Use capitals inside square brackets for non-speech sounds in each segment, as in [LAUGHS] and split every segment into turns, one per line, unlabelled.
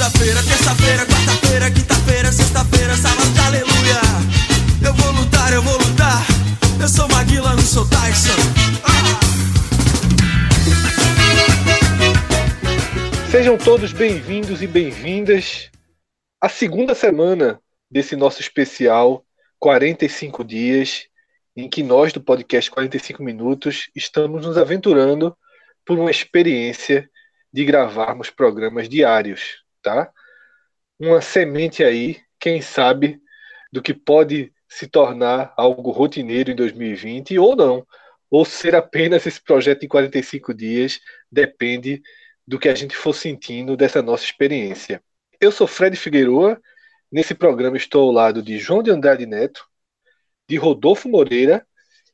segunda-feira, terça-feira, quarta-feira, quinta-feira, sexta-feira, sábado, aleluia. Eu vou lutar, eu vou lutar. Eu sou Maguila, não sou Tyson. Ah!
Sejam todos bem-vindos e bem-vindas à segunda semana desse nosso especial 45 dias, em que nós do podcast 45 Minutos estamos nos aventurando por uma experiência de gravarmos programas diários, tá? Uma semente aí, quem sabe, do que pode se tornar algo rotineiro em 2020 ou não, ou ser apenas esse projeto de 45 dias, depende do que a gente for sentindo dessa nossa experiência. Eu sou Fred Figueroa, nesse programa estou ao lado de João de Andrade Neto, de Rodolfo Moreira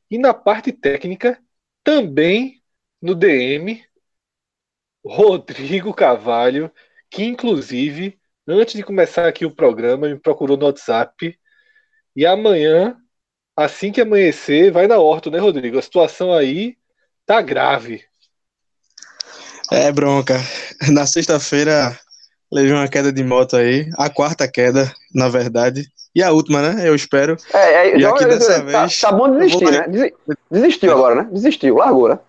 e na parte técnica também no DM Rodrigo Carvalho, que inclusive, antes de começar aqui o programa, me procurou no WhatsApp. E amanhã, assim que amanhecer, vai na horta, né, Rodrigo? A situação aí tá grave.
É, bronca. Na sexta-feira levei uma queda de moto aí. A quarta queda, na verdade. E a última, né? Eu espero.
É, é, e aqui dessa tá, vez. Tá bom desistir, né? Desistiu agora, né? Desistiu, largou, né?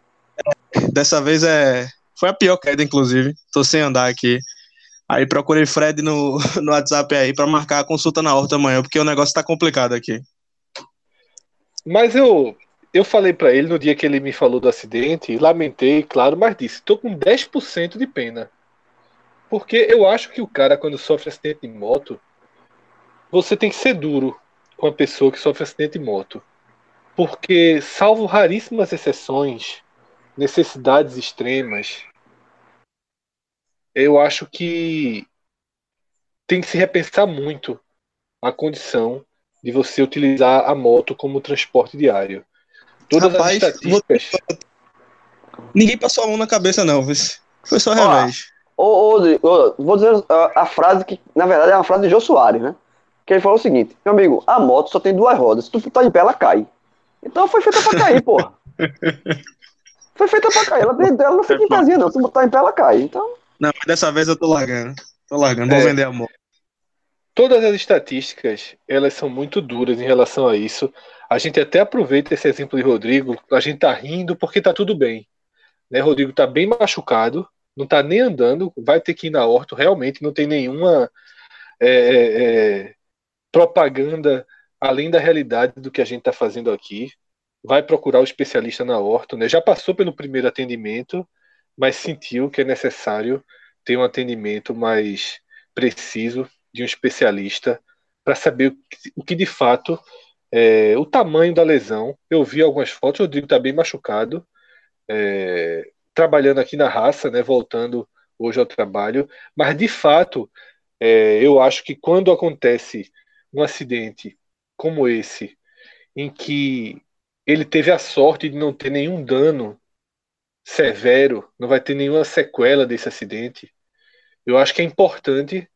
Dessa vez é foi a pior queda, inclusive. Tô sem andar aqui. Aí procurei Fred no, [LAUGHS] no WhatsApp aí para marcar a consulta na horta amanhã, porque o negócio tá complicado aqui.
Mas eu eu falei para ele no dia que ele me falou do acidente, lamentei, claro, mas disse: tô com 10% de pena. Porque eu acho que o cara, quando sofre acidente de moto, você tem que ser duro com a pessoa que sofre acidente de moto. Porque, salvo raríssimas exceções, necessidades extremas, eu acho que tem que se repensar muito a condição de você utilizar a moto como transporte diário. Todas Rapaz, as estatísticas. Vou...
Ninguém passou a mão na cabeça, não. Foi só revés.
Ô, ô, vou dizer a, a, frase que, na verdade, é uma frase de Jô Soares, né? Que ele falou o seguinte: Meu amigo, a moto só tem duas rodas. Se tu tá em pé, ela cai. Então foi feita pra cair, porra. [LAUGHS] foi feita pra cair. Ela, ela não fica em pezinha, não. Se tu botar em pé, ela cai. Então.
Não, mas dessa vez eu tô largando. Tô largando, vou é. vender a moto.
Todas as estatísticas, elas são muito duras em relação a isso. A gente até aproveita esse exemplo de Rodrigo, a gente tá rindo porque tá tudo bem. Né? Rodrigo tá bem machucado, não tá nem andando, vai ter que ir na horta, realmente não tem nenhuma é, é, é propaganda além da realidade do que a gente está fazendo aqui. Vai procurar o especialista na horta, né? Já passou pelo primeiro atendimento, mas sentiu que é necessário ter um atendimento mais preciso de um especialista para saber o que, de fato é o tamanho da lesão. Eu vi algumas fotos, o Rodrigo está bem machucado, é, trabalhando aqui na raça, né, voltando hoje ao trabalho, mas de fato é, eu acho que quando acontece um acidente como esse, em que ele teve a sorte de não ter nenhum dano severo, não vai ter nenhuma sequela desse acidente. Eu acho que é importante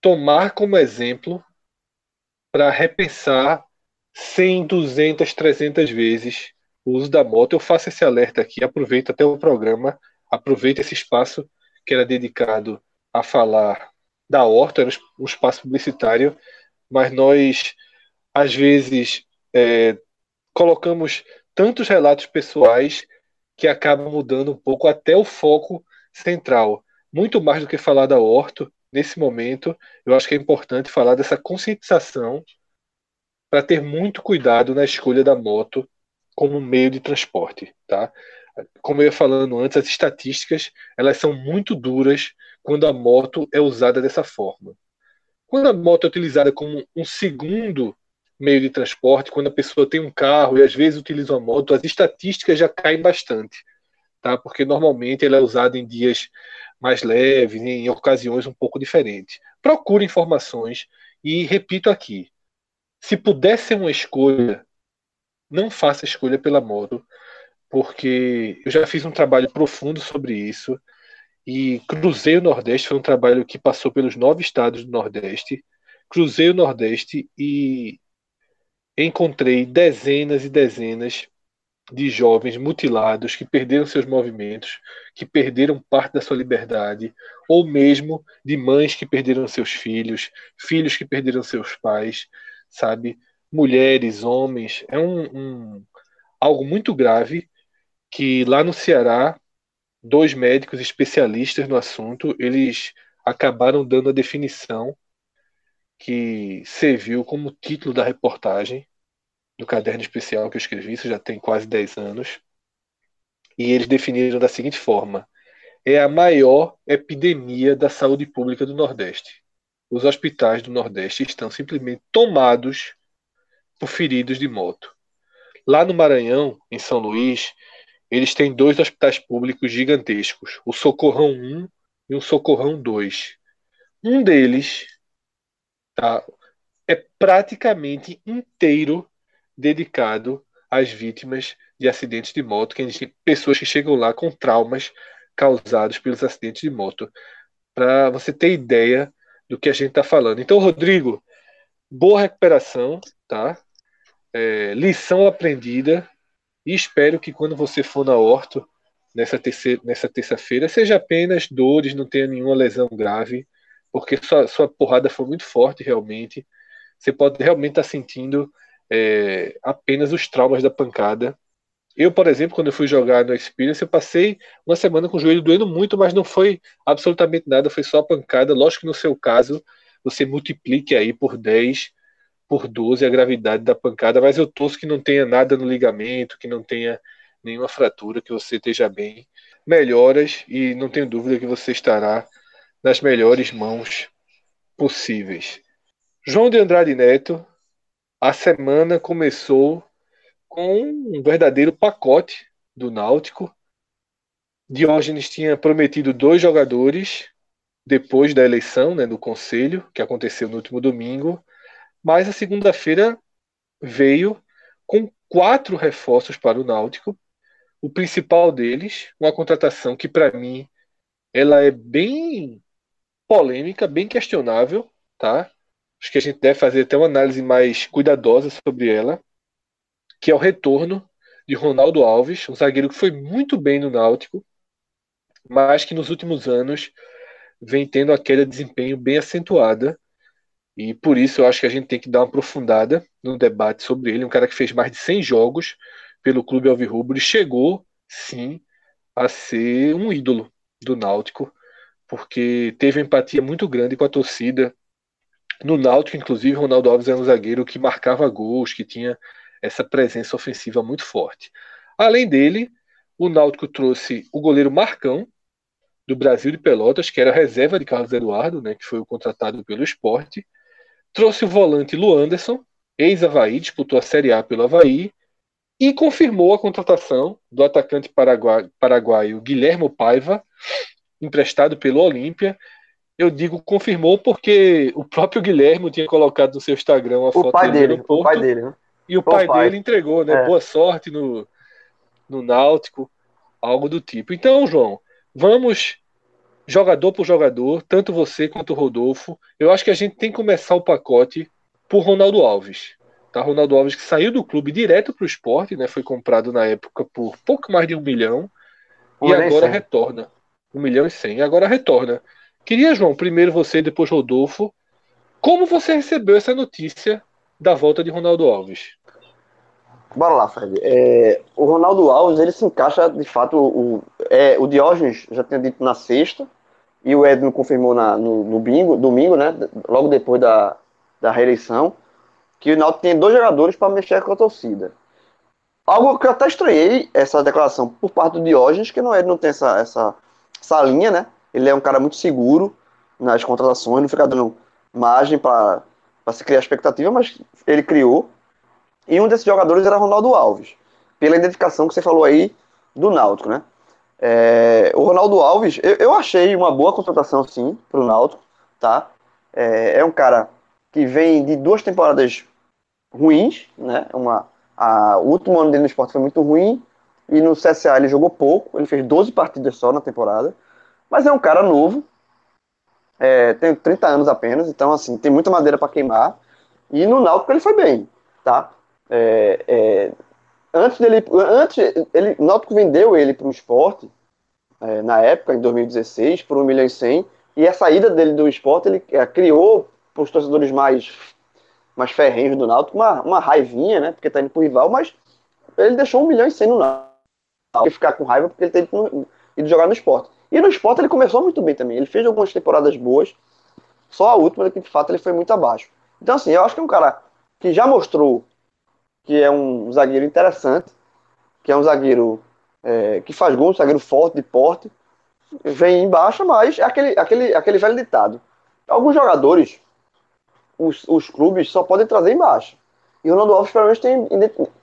tomar como exemplo para repensar 100, 200, 300 vezes o uso da moto. Eu faço esse alerta aqui, aproveito até o programa, aproveito esse espaço que era dedicado a falar da horta, era um espaço publicitário, mas nós, às vezes, é, colocamos tantos relatos pessoais que acaba mudando um pouco até o foco central. Muito mais do que falar da orto, nesse momento, eu acho que é importante falar dessa conscientização para ter muito cuidado na escolha da moto como meio de transporte, tá? Como eu ia falando antes, as estatísticas elas são muito duras quando a moto é usada dessa forma. Quando a moto é utilizada como um segundo meio de transporte, quando a pessoa tem um carro e às vezes utiliza uma moto, as estatísticas já caem bastante, tá? Porque normalmente ela é usada em dias mais leves, em ocasiões um pouco diferentes. Procure informações e repito aqui, se puder ser uma escolha, não faça escolha pela moto, porque eu já fiz um trabalho profundo sobre isso e cruzei o Nordeste, foi um trabalho que passou pelos nove estados do Nordeste. Cruzei o Nordeste e encontrei dezenas e dezenas de jovens mutilados que perderam seus movimentos, que perderam parte da sua liberdade, ou mesmo de mães que perderam seus filhos, filhos que perderam seus pais, sabe? Mulheres, homens, é um, um algo muito grave que lá no Ceará dois médicos especialistas no assunto eles acabaram dando a definição que serviu como título da reportagem do caderno especial que eu escrevi, isso já tem quase 10 anos. E eles definiram da seguinte forma: é a maior epidemia da saúde pública do Nordeste. Os hospitais do Nordeste estão simplesmente tomados por feridos de moto. Lá no Maranhão, em São Luís, eles têm dois hospitais públicos gigantescos, o Socorrão 1 e o Socorrão 2. Um deles tá, é praticamente inteiro dedicado às vítimas de acidentes de moto, que a gente, pessoas que chegam lá com traumas causados pelos acidentes de moto, para você ter ideia do que a gente está falando. Então, Rodrigo, boa recuperação, tá? É, lição aprendida e espero que quando você for na orto nessa terceira, nessa terça-feira seja apenas dores, não tenha nenhuma lesão grave, porque sua, sua porrada foi muito forte realmente. Você pode realmente estar tá sentindo é, apenas os traumas da pancada. Eu, por exemplo, quando eu fui jogar no Experience, eu passei uma semana com o joelho doendo muito, mas não foi absolutamente nada, foi só pancada. Lógico que no seu caso, você multiplique aí por 10, por 12 a gravidade da pancada, mas eu torço que não tenha nada no ligamento, que não tenha nenhuma fratura, que você esteja bem. Melhoras e não tenho dúvida que você estará nas melhores mãos possíveis. João de Andrade Neto, a semana começou com um verdadeiro pacote do Náutico. Diógenes tinha prometido dois jogadores depois da eleição né, do conselho, que aconteceu no último domingo, mas a segunda-feira veio com quatro reforços para o Náutico. O principal deles, uma contratação que para mim ela é bem polêmica, bem questionável, tá? Acho que a gente deve fazer até uma análise mais cuidadosa sobre ela, que é o retorno de Ronaldo Alves, um zagueiro que foi muito bem no Náutico, mas que nos últimos anos vem tendo a queda de desempenho bem acentuada. E por isso eu acho que a gente tem que dar uma aprofundada no debate sobre ele. Um cara que fez mais de 100 jogos pelo Clube Alvirrubro e chegou, sim, a ser um ídolo do Náutico, porque teve empatia muito grande com a torcida no Náutico, inclusive, Ronaldo Alves era um zagueiro que marcava gols, que tinha essa presença ofensiva muito forte. Além dele, o Náutico trouxe o goleiro Marcão, do Brasil de Pelotas, que era reserva de Carlos Eduardo, né, que foi o contratado pelo esporte. Trouxe o volante Luanderson, ex-Havaí, disputou a Série A pelo Havaí. E confirmou a contratação do atacante paraguaio Guilhermo Paiva, emprestado pelo Olímpia, eu digo confirmou porque o próprio Guilherme tinha colocado no seu Instagram uma
o
foto
pai dele, o pai dele, né?
e o
O
pai,
pai.
dele entregou, né?
É.
Boa sorte no, no Náutico, algo do tipo. Então, João, vamos jogador por jogador, tanto você quanto o Rodolfo. Eu acho que a gente tem que começar o pacote por Ronaldo Alves. Tá? Ronaldo Alves que saiu do clube direto para o esporte, né? Foi comprado na época por pouco mais de um milhão
Um
e agora retorna. Um milhão e cem. E agora retorna. Queria, João, primeiro você e depois Rodolfo. Como você recebeu essa notícia da volta de Ronaldo Alves?
Bora lá, Fred. É, o Ronaldo Alves, ele se encaixa, de fato, o, é, o Diógenes já tinha dito na sexta, e o Edno confirmou na, no, no bingo, domingo, né, logo depois da, da reeleição, que o Náutico tem dois jogadores para mexer com a torcida. Algo que eu até estranhei, essa declaração por parte do Diógenes, que não, ele não tem essa, essa, essa linha, né, ele é um cara muito seguro nas contratações, não fica dando margem para se criar expectativa, mas ele criou, e um desses jogadores era Ronaldo Alves, pela identificação que você falou aí do Náutico, né? É, o Ronaldo Alves, eu, eu achei uma boa contratação, sim, para o Náutico, tá? É, é um cara que vem de duas temporadas ruins, né? Uma, a, o último ano dele no esporte foi muito ruim, e no CSA ele jogou pouco, ele fez 12 partidas só na temporada, mas é um cara novo, é, tem 30 anos apenas, então assim, tem muita madeira para queimar, e no Náutico ele foi bem, tá? É, é, antes dele, antes ele, o Náutico vendeu ele para o esporte é, na época, em 2016, por 1 milhão e 100, e a saída dele do esporte ele é, criou para os torcedores mais mais ferrenhos do Náutico uma, uma raivinha, né? Porque tá indo pro rival, mas ele deixou 1 milhão e 100 no Náutico. E ficar com raiva porque ele tem ido jogar no esporte. E no esporte ele começou muito bem também. Ele fez algumas temporadas boas, só a última que de fato ele foi muito abaixo. Então, assim, eu acho que é um cara que já mostrou que é um zagueiro interessante, que é um zagueiro é, que faz gol, um zagueiro forte, de porte, vem em baixa, mas é aquele, aquele, aquele velho ditado. Alguns jogadores, os, os clubes só podem trazer em baixa. E o Ronaldo Alves, pelo menos, tem,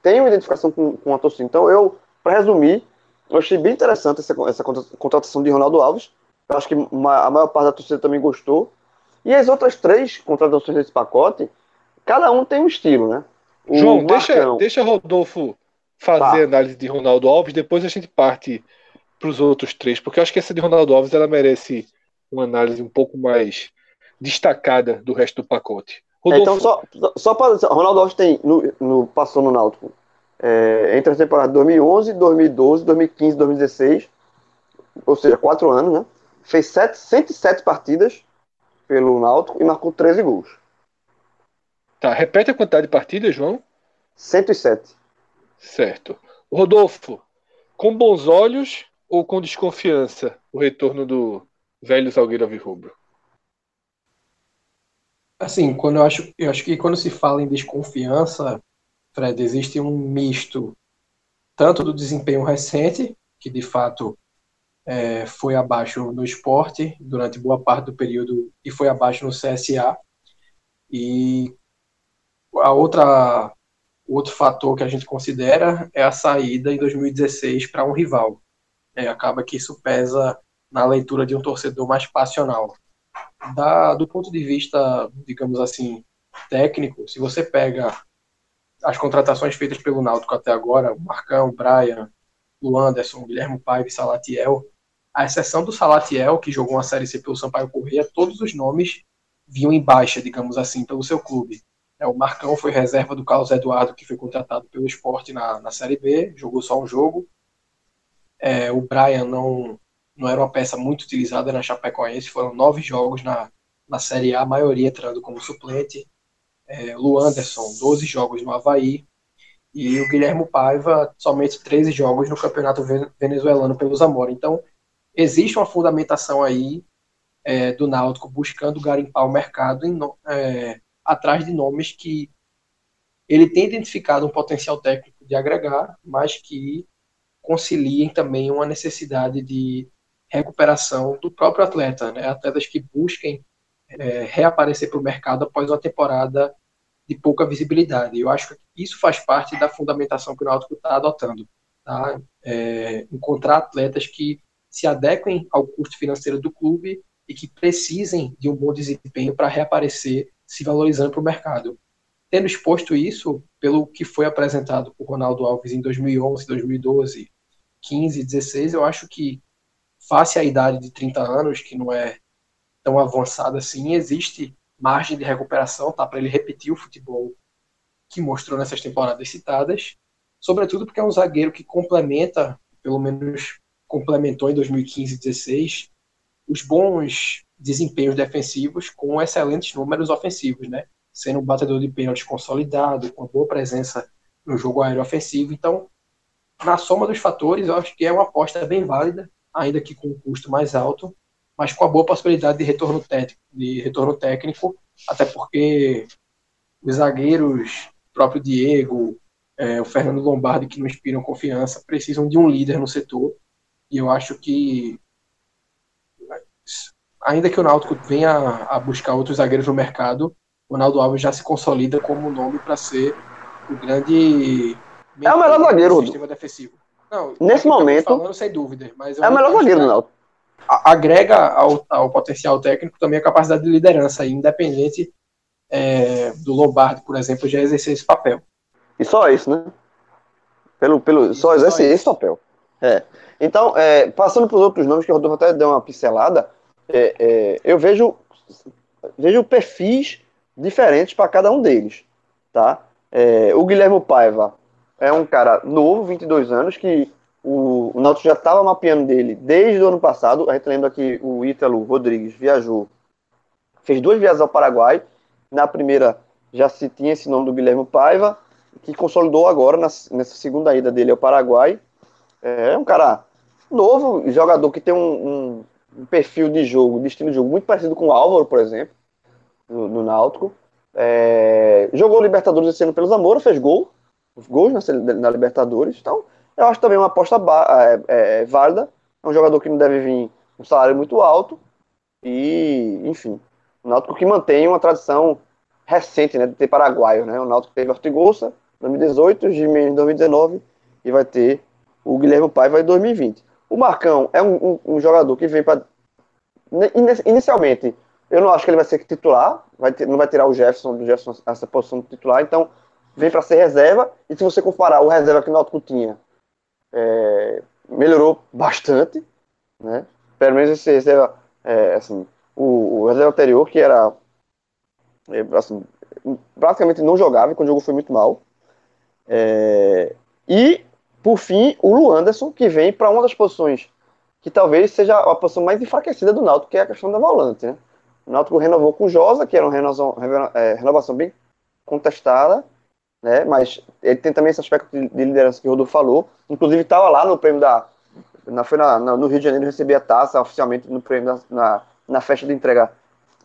tem uma identificação com, com a torcida. Então, eu, para resumir, eu achei bem interessante essa, essa contratação de Ronaldo Alves. Eu acho que a maior parte da torcida também gostou. E as outras três contratações desse pacote, cada um tem um estilo, né?
O João, deixa, deixa Rodolfo fazer tá. a análise de Ronaldo Alves, depois a gente parte para os outros três, porque eu acho que essa de Ronaldo Alves ela merece uma análise um pouco mais destacada do resto do pacote.
Rodolfo. Então, só, só para Ronaldo Alves tem, no, no, passou no Náutico é, entre as temporadas 2011, 2012, 2015, 2016, ou seja, quatro anos, né? Fez sete, 107 partidas pelo Náutico e marcou 13 gols.
Tá, repete a quantidade de partidas, João?
107.
Certo. Rodolfo, com bons olhos ou com desconfiança o retorno do velho Salgueiro Alvirrubro?
Assim, quando eu acho, eu acho que quando se fala em desconfiança, Fred, existe um misto tanto do desempenho recente, que de fato é, foi abaixo no esporte durante boa parte do período e foi abaixo no CSA, e a outra outro fator que a gente considera é a saída em 2016 para um rival. É, acaba que isso pesa na leitura de um torcedor mais passional. Da, do ponto de vista, digamos assim, técnico, se você pega as contratações feitas pelo Náutico até agora, o Marcão, o Brian, o Anderson, o Guilherme Paiva e Salatiel, a exceção do Salatiel, que jogou uma Série C pelo Sampaio Corrêa, todos os nomes vinham em baixa, digamos assim, pelo seu clube. É, o Marcão foi reserva do Carlos Eduardo, que foi contratado pelo esporte na, na Série B, jogou só um jogo. É, o Brian não, não era uma peça muito utilizada na Chapecoense, foram nove jogos na, na Série A, a maioria entrando como suplente é, Lu Anderson, 12 jogos no Havaí, e o Guilherme Paiva, somente 13 jogos no campeonato venezuelano pelo Zamora. Então, existe uma fundamentação aí é, do Náutico buscando garimpar o mercado em, é, atrás de nomes que ele tem identificado um potencial técnico de agregar, mas que conciliem também uma necessidade de recuperação do próprio atleta, né? atletas que busquem é, reaparecer para o mercado após uma temporada de pouca visibilidade. Eu acho que isso faz parte da fundamentação que o Náutico está adotando. Tá? É, encontrar atletas que se adequem ao custo financeiro do clube e que precisem de um bom desempenho para reaparecer se valorizando para o mercado. Tendo exposto isso, pelo que foi apresentado por Ronaldo Alves em 2011, 2012, 15, 16, eu acho que, face à idade de 30 anos, que não é tão avançada assim, existe margem de recuperação, tá? Para ele repetir o futebol que mostrou nessas temporadas citadas, sobretudo porque é um zagueiro que complementa, pelo menos complementou em 2015 e 2016, os bons desempenhos defensivos com excelentes números ofensivos, né? Sendo um batedor de pênaltis consolidado, com boa presença no jogo aéreo ofensivo. Então, na soma dos fatores, eu acho que é uma aposta bem válida, ainda que com um custo mais alto, mas com a boa possibilidade de retorno técnico, de retorno técnico até porque os zagueiros, o próprio Diego, é, o Fernando Lombardi, que não inspiram confiança, precisam de um líder no setor. E eu acho que, ainda que o Náutico venha a buscar outros zagueiros no mercado, o Ronaldo Alves já se consolida como um nome para ser o grande.
É o melhor zagueiro do
sistema defensivo. Não,
Nesse momento.
Falando, sem dúvida. Mas
é o melhor zagueiro do Náutico
agrega ao, ao, potencial técnico também a capacidade de liderança, independente é, do Lombardi, por exemplo, já exercer esse papel.
E só isso, né? Pelo, pelo, só exerce esse papel. É. Então, é, passando para os outros nomes, que o Rodolfo até deu uma pincelada, é, é eu vejo, vejo perfis diferentes para cada um deles. Tá? É, o Guilherme Paiva, é um cara novo, 22 anos, que o, o Náutico já estava mapeando dele desde o ano passado. A gente lembra que o Ítalo Rodrigues viajou, fez duas viagens ao Paraguai. Na primeira já se tinha esse nome do Guilherme Paiva, que consolidou agora nessa segunda ida dele ao Paraguai. É um cara novo, jogador que tem um, um, um perfil de jogo, de estilo de jogo muito parecido com o Álvaro, por exemplo, no, no Náutico. É, jogou Libertadores esse ano pelos Amora, fez gol, gols na, na, Libertadores. Então, eu acho também uma aposta é, é, válida. É um jogador que não deve vir um salário muito alto. E, enfim, o Náutico que mantém uma tradição recente né, de ter paraguaio. Né? O Náutico teve Ortigosa em 2018, o Jimenez em 2019 e vai ter o Guilherme Paiva em 2020. O Marcão é um, um, um jogador que vem para. Inicialmente, eu não acho que ele vai ser titular, vai ter, não vai tirar o Jefferson do Jefferson essa posição de titular, então vem para ser reserva. E se você comparar o reserva que o Náutico tinha, é, melhorou bastante, né? Pelo menos esse reserva, é, assim, o, o, reserva anterior, que era é, assim, praticamente não jogava, quando o jogo foi muito mal. É, e, por fim, o Luanderson, que vem para uma das posições que talvez seja a posição mais enfraquecida do Náutico, que é a questão da volante, né? O Náutico renovou com o Josa, que era uma renovação, é, renovação bem contestada, né? Mas ele tem também esse aspecto de, de liderança que o Rodolfo falou. Inclusive estava lá no prêmio da, na, foi na, na, no Rio de Janeiro receber a taça oficialmente no prêmio da, na, na festa de entrega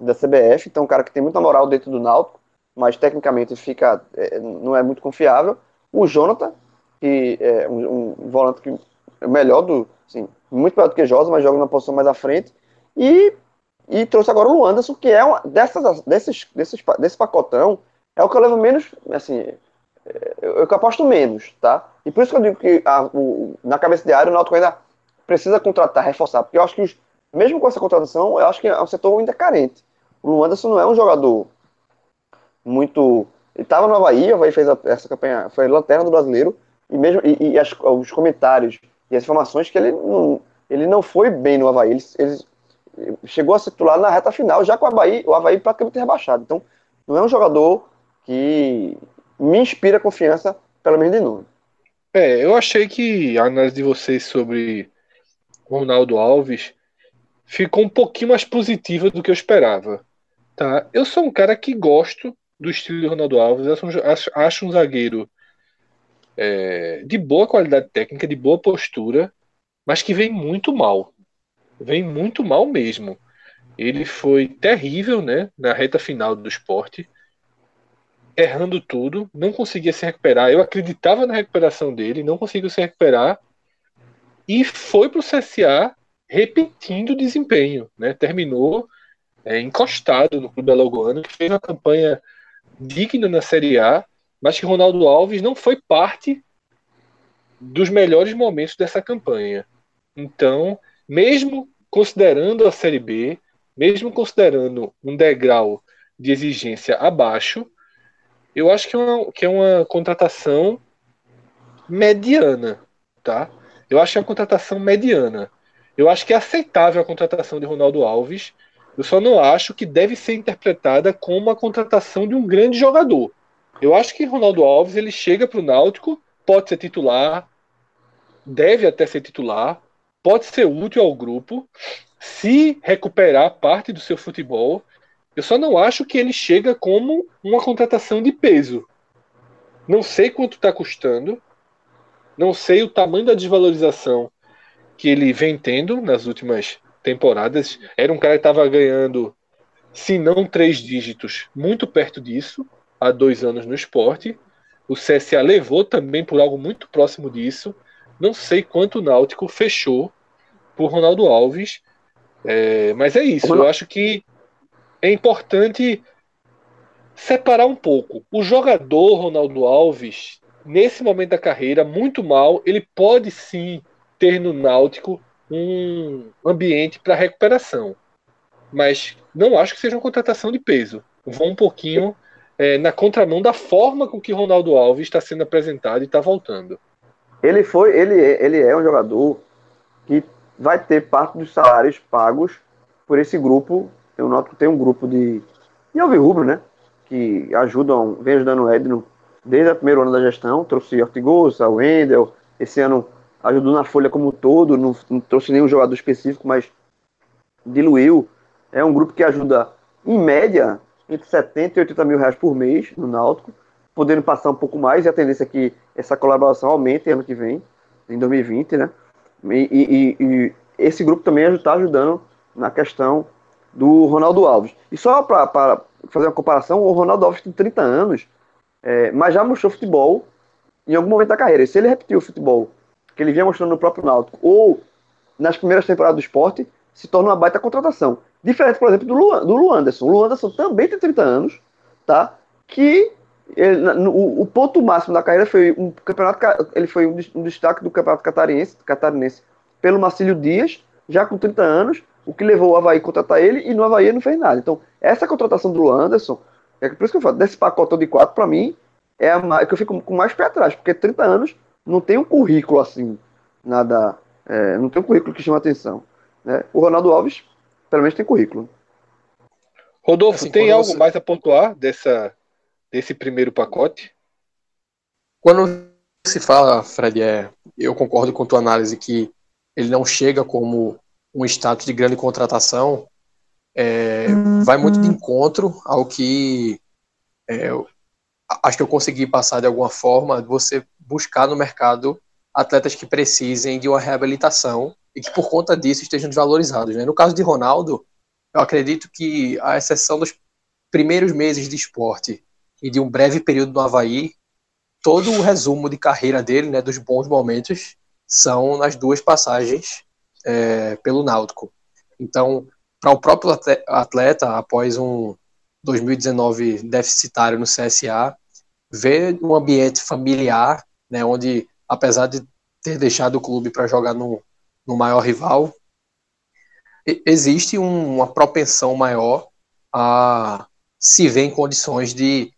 da CBF. Então, um cara que tem muita moral dentro do Náutico, mas tecnicamente fica é, não é muito confiável. O Jonathan, que é um, um volante que é melhor do, assim, muito melhor do que Josa, mas joga na posição mais à frente. E, e trouxe agora o Anderson, que é uma dessas, desses, desses, desse pacotão, é o que eu levo menos, assim, eu, eu aposto menos, tá? E por isso que eu digo que a, o, na cabeça de área o Náutico ainda precisa contratar, reforçar, porque eu acho que os, mesmo com essa contratação, eu acho que é um setor ainda carente. O Luanderson não é um jogador muito. Ele estava no Havaí, o Havaí fez a, essa campanha, foi lanterna do brasileiro, e mesmo e, e as, os comentários e as informações que ele não, ele não foi bem no Havaí. Ele, ele chegou a ser titular na reta final, já com o Havaí, o Havaí praticamente rebaixado. Então, não é um jogador que me inspira confiança, pelo menos de nome.
É, eu achei que a análise de vocês sobre Ronaldo Alves ficou um pouquinho mais positiva do que eu esperava. Tá? Eu sou um cara que gosto do estilo de Ronaldo Alves, acho, acho um zagueiro é, de boa qualidade técnica, de boa postura, mas que vem muito mal. Vem muito mal mesmo. Ele foi terrível né, na reta final do esporte errando tudo, não conseguia se recuperar. Eu acreditava na recuperação dele, não conseguiu se recuperar e foi para o CSA repetindo o desempenho, né? Terminou é, encostado no clube alagoano, que fez uma campanha digna na Série A, mas que Ronaldo Alves não foi parte dos melhores momentos dessa campanha. Então, mesmo considerando a Série B, mesmo considerando um degrau de exigência abaixo, eu acho que é uma, que é uma contratação mediana, tá? Eu acho que é uma contratação mediana. Eu acho que é aceitável a contratação de Ronaldo Alves. Eu só não acho que deve ser interpretada como a contratação de um grande jogador. Eu acho que Ronaldo Alves ele chega para o Náutico, pode ser titular, deve até ser titular, pode ser útil ao grupo, se recuperar parte do seu futebol eu só não acho que ele chega como uma contratação de peso. Não sei quanto está custando, não sei o tamanho da desvalorização que ele vem tendo nas últimas temporadas. Era um cara que estava ganhando, se não três dígitos, muito perto disso, há dois anos no esporte. O CSA levou também por algo muito próximo disso. Não sei quanto o Náutico fechou por Ronaldo Alves. É, mas é isso. Eu acho que é importante separar um pouco. O jogador Ronaldo Alves, nesse momento da carreira, muito mal, ele pode sim ter no Náutico um ambiente para recuperação. Mas não acho que seja uma contratação de peso. Vão um pouquinho é, na contramão da forma com que Ronaldo Alves está sendo apresentado e está voltando.
Ele foi, ele, é, ele é um jogador que vai ter parte dos salários pagos por esse grupo noto que tem um grupo de, de Rubro, né? Que ajudam, vem ajudando o Edno desde o primeiro ano da gestão, trouxe Ortigosa, Wendel, esse ano ajudou na folha como um todo, não, não trouxe nenhum jogador específico, mas diluiu. É um grupo que ajuda, em média, entre 70 e 80 mil reais por mês no Náutico, podendo passar um pouco mais, e a tendência é que essa colaboração aumente ano que vem, em 2020, né? E, e, e esse grupo também está ajudando na questão do Ronaldo Alves. E só para fazer uma comparação, o Ronaldo Alves tem 30 anos, é, mas já mostrou futebol em algum momento da carreira. E se ele repetiu o futebol que ele vinha mostrando no próprio Náutico, ou nas primeiras temporadas do esporte, se torna uma baita contratação. Diferente, por exemplo, do, do Lu Anderson. O Lu Anderson também tem 30 anos, tá? Que ele, no, o ponto máximo da carreira foi um campeonato, ele foi um, um destaque do campeonato catarinense, catarinense pelo Marcílio Dias, já com 30 anos, o que levou o Havaí a contratar ele e no Havaí ele não fez nada. Então, essa contratação do Anderson, é por isso que eu falo, desse pacote de quatro, para mim, é a que eu fico com mais pé atrás, porque 30 anos não tem um currículo assim, nada, é, não tem um currículo que chama atenção. Né? O Ronaldo Alves, pelo menos, tem currículo.
Rodolfo, assim, tem algo você... mais a pontuar dessa, desse primeiro pacote?
Quando se fala, Fred, é, eu concordo com a tua análise que ele não chega como um status de grande contratação, é, uhum. vai muito de encontro ao que é, acho que eu consegui passar de alguma forma, você buscar no mercado atletas que precisem de uma reabilitação e que por conta disso estejam desvalorizados. Né? No caso de Ronaldo, eu acredito que a exceção dos primeiros meses de esporte e de um breve período no Havaí, todo o resumo de carreira dele, né, dos bons momentos, são nas duas passagens é, pelo Náutico. Então, para o próprio atleta, após um 2019 deficitário no CSA, ver um ambiente familiar, né, onde, apesar de ter deixado o clube para jogar no, no maior rival, existe um, uma propensão maior a se ver em condições de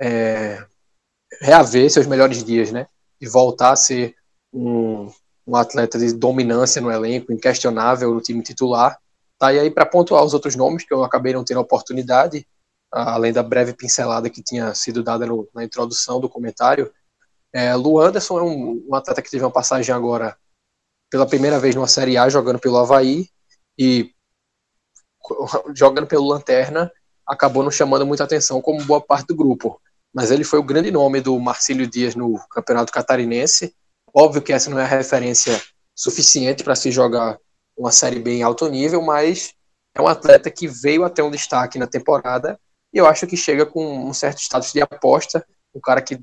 é, reaver seus melhores dias, né? E voltar a ser um, um atleta de dominância no elenco, inquestionável no time titular. Tá, e aí, para pontuar os outros nomes, que eu acabei não tendo oportunidade, além da breve pincelada que tinha sido dada no, na introdução do comentário, é, Lu Anderson é um, um, atleta que teve uma passagem agora pela primeira vez numa Série A, jogando pelo Havaí, e [LAUGHS] jogando pelo Lanterna, acabou não chamando muita atenção como boa parte do grupo. Mas ele foi o grande nome do Marcílio Dias no Campeonato Catarinense, Óbvio que essa não é a referência suficiente para se jogar uma Série B em alto nível, mas é um atleta que veio até um destaque na temporada e eu acho que chega com um certo status de aposta, um cara que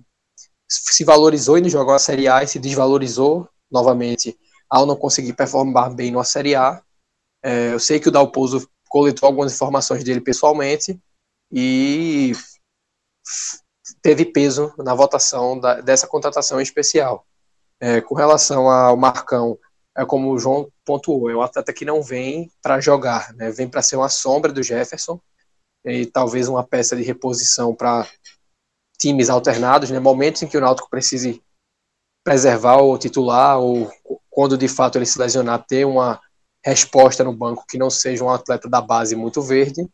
se valorizou e jogou a Série A e se desvalorizou novamente ao não conseguir performar bem na Série A. É, eu sei que o Dalpozo coletou algumas informações dele pessoalmente e teve peso na votação da, dessa contratação especial. É, com relação ao Marcão, é como o João pontuou, é um atleta que não vem para jogar, né? vem para ser uma sombra do Jefferson e talvez uma peça de reposição para times alternados, né? momentos em que o Náutico precise preservar o titular ou quando de fato ele se lesionar ter uma resposta no banco que não seja um atleta da base muito verde.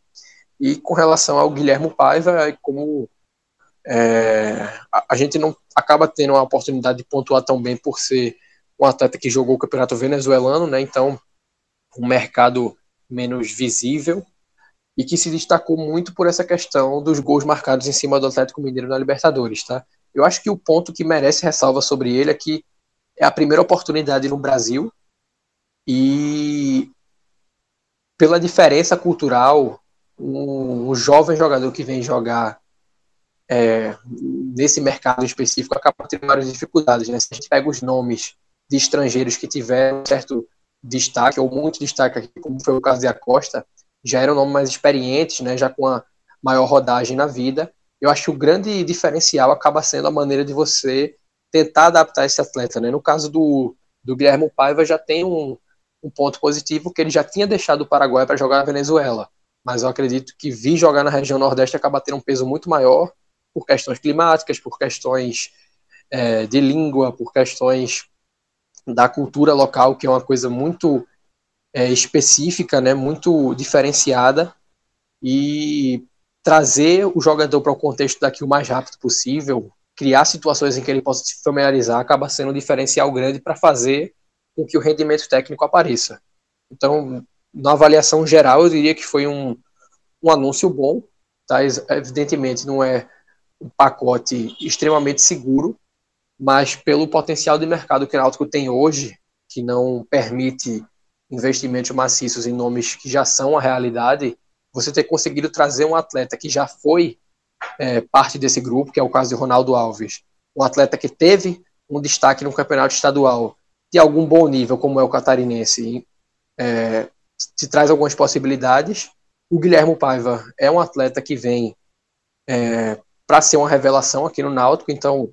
E com relação ao Guilherme Paiva, é como é, a, a, gente não acaba tendo a oportunidade de pontuar tão bem por ser um atleta que jogou o campeonato venezuelano, né? Então, um mercado menos visível e que se destacou muito por essa questão dos gols marcados em cima do Atlético Mineiro na Libertadores, tá? Eu acho que o ponto que merece ressalva sobre ele é que é a primeira oportunidade no Brasil e pela diferença cultural, um, um jovem jogador que vem jogar é, nesse mercado específico acaba tendo várias dificuldades. Né? Se a gente pega os nomes de estrangeiros que tiveram certo destaque, ou muito destaque aqui, como foi o caso de Acosta, já eram nomes mais experientes, né, já com a maior rodagem na vida. Eu acho que o grande diferencial acaba sendo a maneira de você tentar adaptar esse atleta. Né? No caso do, do Guilherme Paiva, já tem um, um ponto positivo que ele já tinha deixado o Paraguai para jogar na Venezuela. Mas eu acredito que vir jogar na região Nordeste acaba tendo um peso muito maior por questões climáticas, por questões é, de língua, por questões da cultura local, que é uma coisa muito é, específica, né, muito diferenciada, e trazer o jogador para o contexto daqui o mais rápido possível, criar situações em que ele possa se familiarizar acaba sendo um diferencial grande para fazer com que o rendimento técnico apareça. Então, na avaliação geral, eu diria que foi um, um anúncio bom, tá? Evidentemente não é um pacote extremamente seguro, mas pelo potencial de mercado que o Náutico tem hoje, que não permite investimentos maciços em nomes que já são a realidade, você ter conseguido trazer um atleta que já foi é, parte desse grupo, que é o caso de Ronaldo Alves, um atleta que teve um destaque no campeonato estadual de algum bom nível, como é o catarinense, é, te traz algumas possibilidades. O Guilherme Paiva é um atleta que vem é, para ser uma revelação aqui no Náutico, então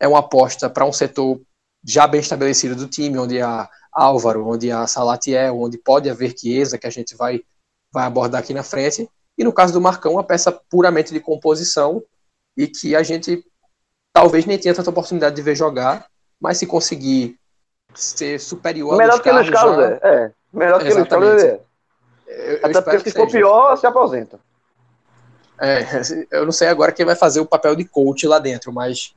é uma aposta para um setor já bem estabelecido do time, onde há Álvaro, onde há Salatiel, onde pode haver Chiesa, que a gente vai, vai abordar aqui na frente. E no caso do Marcão, uma peça puramente de composição e que a gente talvez nem tenha tanta oportunidade de ver jogar, mas se conseguir ser superior
Melhor que nos Carlos, já... é. é. Melhor que nos Carlos, é. Eu, Até porque se for pior, se aposenta.
É, eu não sei agora quem vai fazer o papel de coach lá dentro, mas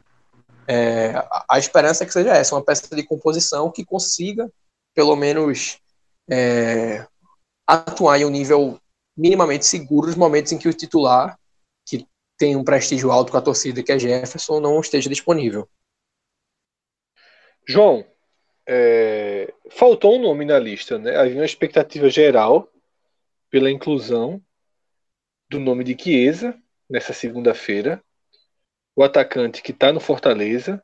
é, a, esperança é que seja essa, uma peça de composição que consiga, pelo menos, é, atuar em um nível minimamente seguro nos momentos em que o titular, que tem um prestígio alto com a torcida, que é Jefferson, não esteja disponível.
João, é, faltou um nome na lista, né? Havia uma expectativa geral pela inclusão do nome de Chiesa nessa segunda-feira. O atacante que está no Fortaleza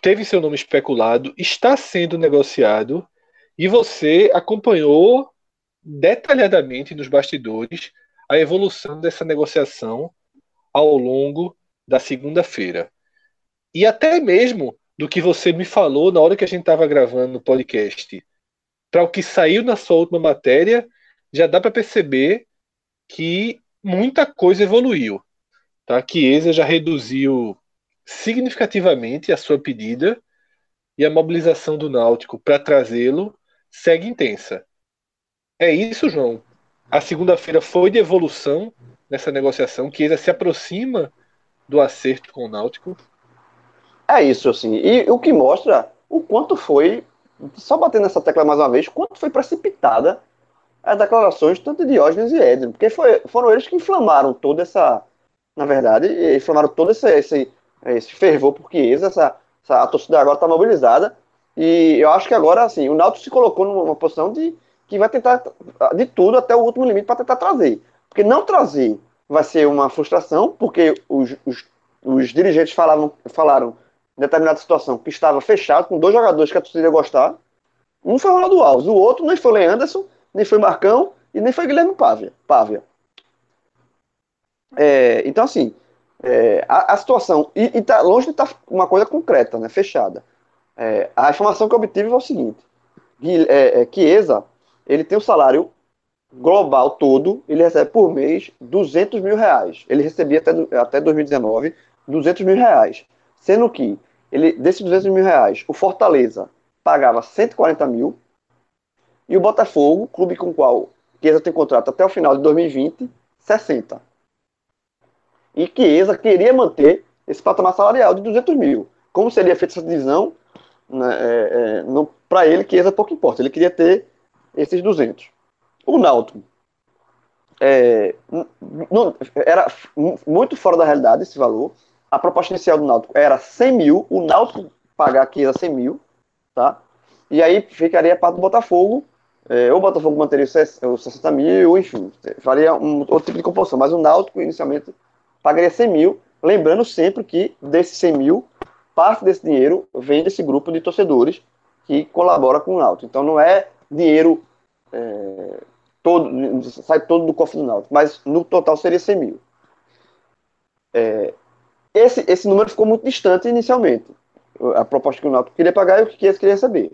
teve seu nome especulado, está sendo negociado e você acompanhou detalhadamente nos bastidores a evolução dessa negociação ao longo da segunda-feira. E até mesmo do que você me falou na hora que a gente estava gravando o podcast, para o que saiu na sua última matéria, já dá para perceber que muita coisa evoluiu. Tá? Chiesa já reduziu significativamente a sua pedida e a mobilização do Náutico para trazê-lo segue intensa. É isso, João. A segunda-feira foi de evolução nessa negociação, que ainda se aproxima do acerto com o Náutico.
É isso, assim. E o que mostra o quanto foi, só batendo nessa tecla mais uma vez, quanto foi precipitada as declarações tanto de Diógenes e Edson, porque foi, foram eles que inflamaram toda essa, na verdade, inflamaram todo esse, esse, esse fervor por Chiesa, essa, essa, a torcida agora está mobilizada, e eu acho que agora, assim, o Náutico se colocou numa posição de que vai tentar de tudo até o último limite para tentar trazer. Porque não trazer vai ser uma frustração, porque os, os, os dirigentes falavam, falaram em determinada situação que estava fechado com dois jogadores que a torcida ia gostar. Um foi o Ronaldo Alves, o outro nem foi o Anderson, nem foi Marcão e nem foi Guilherme Pávia. Pávia. É, então, assim, é, a, a, situação. E, está longe de estar tá uma coisa concreta, né, fechada. É, a informação que eu obtive é o seguinte: é, é, Chiesa ele tem o um salário global todo, ele recebe por mês 200 mil reais. Ele recebia até, até 2019 200 mil reais. Sendo que, ele, desses 200 mil reais, o Fortaleza pagava 140 mil e o Botafogo, clube com o qual Chiesa tem contrato até o final de 2020, 60. E Chiesa queria manter esse patamar salarial de 200 mil. Como seria feita essa divisão, né, é, é, para ele, Chiesa pouco importa. Ele queria ter esses 200. O Náutico é, não, era muito fora da realidade esse valor. A proposta inicial do Náutico era 100 mil, o Náutico pagar aqui era 100 mil, tá? E aí ficaria a parte do Botafogo, é, ou o Botafogo manteria os 60 mil, enfim, faria um outro tipo de composição, mas o Náutico inicialmente pagaria 100 mil, lembrando sempre que desses 100 mil, parte desse dinheiro vem desse grupo de torcedores que colabora com o Náutico. Então não é dinheiro é, todo, sai todo do cofre do Náutico, mas no total seria 100 mil. É, esse, esse número ficou muito distante inicialmente. A proposta que o Náutico queria pagar e o que eles queriam receber.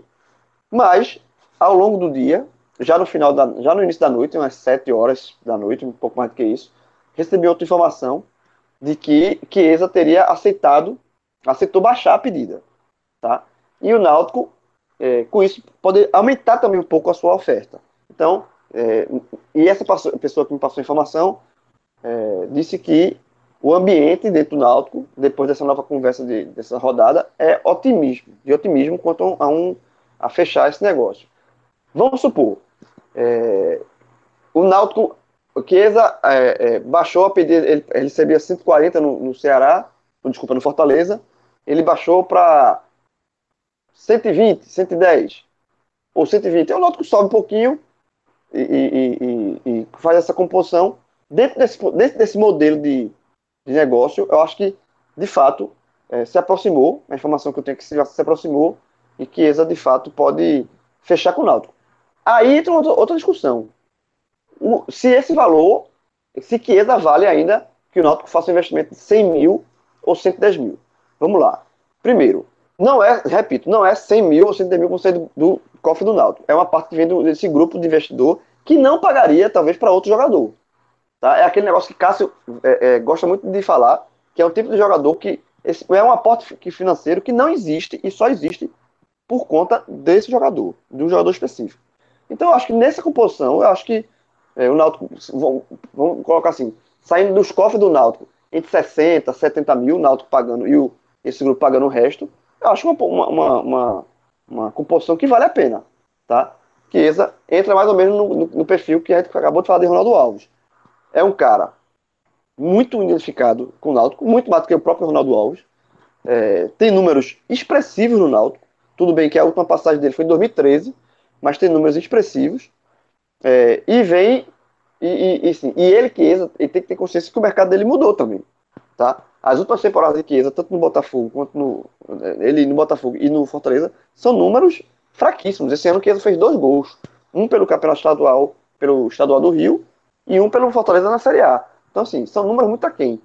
Mas, ao longo do dia, já no final da, já no início da noite, umas 7 horas da noite, um pouco mais do que isso, recebi outra informação de que Chiesa teria aceitado, aceitou baixar a pedida, tá? E o Náutico é, com isso, poder aumentar também um pouco a sua oferta. Então, é, e essa pessoa que me passou a informação é, disse que o ambiente dentro do Náutico, depois dessa nova conversa de, dessa rodada, é otimismo, de otimismo quanto a, um, a fechar esse negócio. Vamos supor, é, o Náutico, o Chiesa é, é, baixou a pedir, ele, ele recebia 140 no, no Ceará, desculpa, no Fortaleza, ele baixou para 120, 110, ou 120. O Náutico sobe um pouquinho e, e, e, e faz essa composição. Dentro desse, dentro desse modelo de, de negócio, eu acho que, de fato, é, se aproximou, a informação que eu tenho é que se, se aproximou e que de fato, pode fechar com o Náutico. Aí entra outra, discussão. O, se esse valor, se Chiesa vale ainda que o Náutico faça um investimento de 100 mil ou 110 mil. Vamos lá. Primeiro, não é, repito, não é 100 mil ou 110 mil que do, do cofre do Náutico. É uma parte que vem desse grupo de investidor que não pagaria, talvez, para outro jogador. Tá? É aquele negócio que Cássio é, é, gosta muito de falar, que é um tipo de jogador que esse, é um aporte financeiro que não existe e só existe por conta desse jogador, de um jogador específico. Então, eu acho que nessa composição, eu acho que é, o Náutico, vamos, colocar assim, saindo dos cofres do Náutico, entre 60, 70 mil, o Náutico pagando e o, esse grupo pagando o resto, eu acho uma, uma, uma, uma composição que vale a pena, tá? Que essa entra mais ou menos no, no, no perfil que a gente acabou de falar de Ronaldo Alves é um cara muito identificado com o Náutico, muito mais do que o próprio Ronaldo Alves. É, tem números expressivos no Náutico. Tudo bem que a última passagem dele foi em 2013, mas tem números expressivos. É, e vem. E, e, e, sim, e ele, Chiesa, ele tem que ter consciência que o mercado dele mudou também. Tá? As últimas temporadas de Chiesa, tanto no Botafogo quanto no. Ele no Botafogo e no Fortaleza, são números fraquíssimos. Esse ano o Chiesa fez dois gols. Um pelo Campeonato Estadual, pelo Estadual do Rio, e um pelo Fortaleza na Série A. Então, assim, são números muito aquém.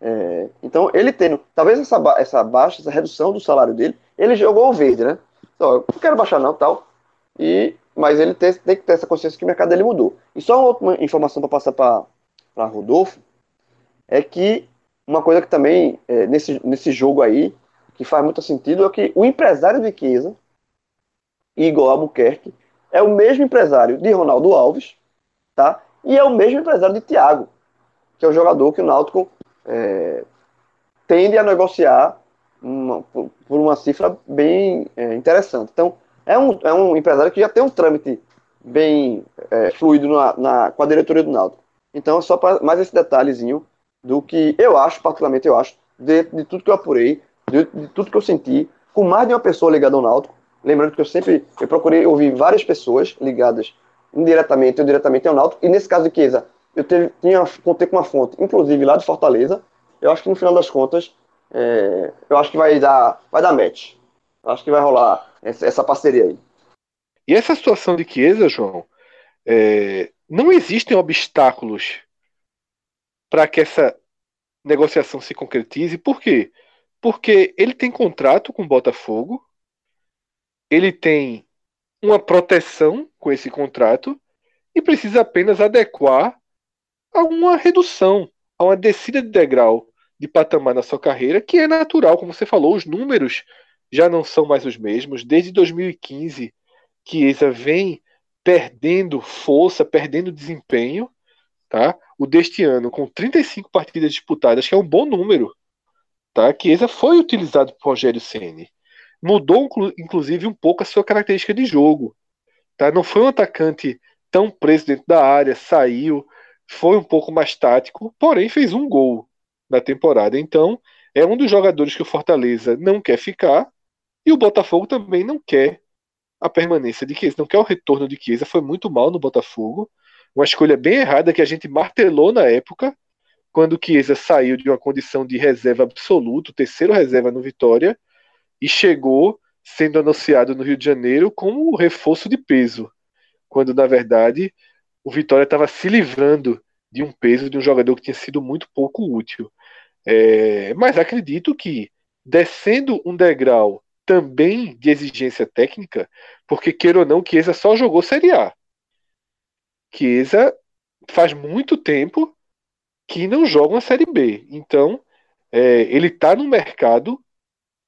É, então, ele tendo, talvez essa, essa baixa, essa redução do salário dele, ele jogou o verde, né? Então, eu não quero baixar não, tal. E, mas ele tem, tem que ter essa consciência que o mercado dele mudou. E só uma outra informação para passar para Rodolfo, é que uma coisa que também, é, nesse, nesse jogo aí, que faz muito sentido, é que o empresário de Chiesa, Igor Albuquerque, é o mesmo empresário de Ronaldo Alves, tá? E é o mesmo empresário de Thiago, que é o jogador que o Náutico é, tende a negociar uma, por uma cifra bem é, interessante. Então, é um, é um empresário que já tem um trâmite bem é, fluido na, na, com a diretoria do Náutico. Então, só para mais esse detalhezinho do que eu acho, particularmente eu acho, de, de tudo que eu apurei, de, de, tudo que eu senti, com mais de uma pessoa ligada ao Náutico. Lembrando que eu sempre eu procurei ouvir várias pessoas ligadas indiretamente ou diretamente ao Náutico. E nesse caso de Chiesa, eu teve, tinha, contei com uma fonte, inclusive lá de Fortaleza. Eu acho que no final das contas, é, eu acho que vai dar, vai dar match. Eu acho que vai rolar essa, essa parceria aí.
E essa situação de Chiesa, João, é, não existem obstáculos para que essa negociação se concretize. Por quê? Porque ele tem contrato com o Botafogo, ele tem uma proteção com esse contrato e precisa apenas adequar a uma redução, a uma descida de degrau de patamar na sua carreira, que é natural, como você falou, os números já não são mais os mesmos. Desde 2015, Chiesa vem perdendo força, perdendo desempenho, tá? O deste ano, com 35 partidas disputadas, que é um bom número, tá? Chiesa foi utilizado por Rogério Ceni mudou inclusive um pouco a sua característica de jogo. Tá? Não foi um atacante tão preso dentro da área, saiu, foi um pouco mais tático, porém fez um gol na temporada. Então, é um dos jogadores que o Fortaleza não quer ficar e o Botafogo também não quer a permanência de Chiesa, não quer o retorno de Chiesa, foi muito mal no Botafogo, uma escolha bem errada que a gente martelou na época, quando Chiesa saiu de uma condição de reserva absoluto, terceiro reserva no Vitória, e chegou sendo anunciado no Rio de Janeiro como reforço de peso, quando na verdade o Vitória estava se livrando de um peso de um jogador que tinha sido muito pouco útil. É, mas acredito que descendo um degrau também de exigência técnica, porque queira ou não, Chiesa só jogou Série A. Chiesa faz muito tempo que não joga uma Série B. Então, é, ele está no mercado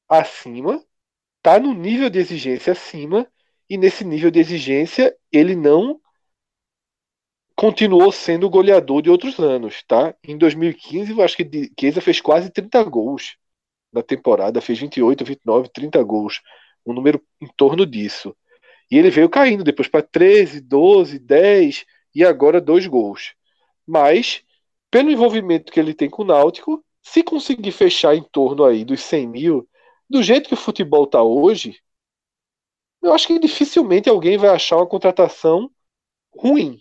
acima, está no nível de exigência acima, e nesse nível de exigência ele não continuou sendo goleador de outros anos, tá? Em 2015, eu acho que Chiesa fez quase 30 gols na temporada, fez 28, 29, 30 gols, um número em torno disso. E ele veio caindo depois para 13, 12, 10 e agora dois gols. Mas, pelo envolvimento que ele tem com o Náutico, se conseguir fechar em torno aí dos 100 mil, do jeito que o futebol está hoje, eu acho que dificilmente alguém vai achar uma contratação ruim.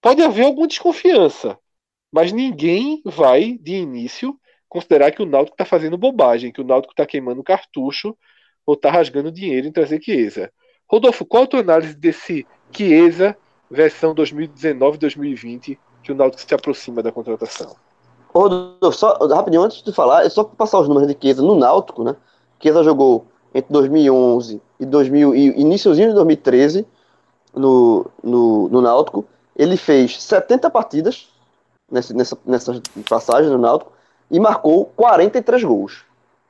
Pode haver alguma desconfiança, mas ninguém vai, de início, considerar que o Náutico está fazendo bobagem, que o Náutico está queimando cartucho ou está rasgando dinheiro em trazer Chiesa. Rodolfo, qual a tua análise desse Chiesa versão 2019-2020 que o Náutico se aproxima da contratação?
Rodolfo, só rapidinho antes de falar, é só passar os números de Chiesa no Náutico, né? Chiesa jogou entre 2011 e, 2000, e iníciozinho de 2013 no, no, no Náutico. Ele fez 70 partidas nessa, nessa, nessa passagem no Náutico e marcou 43 gols.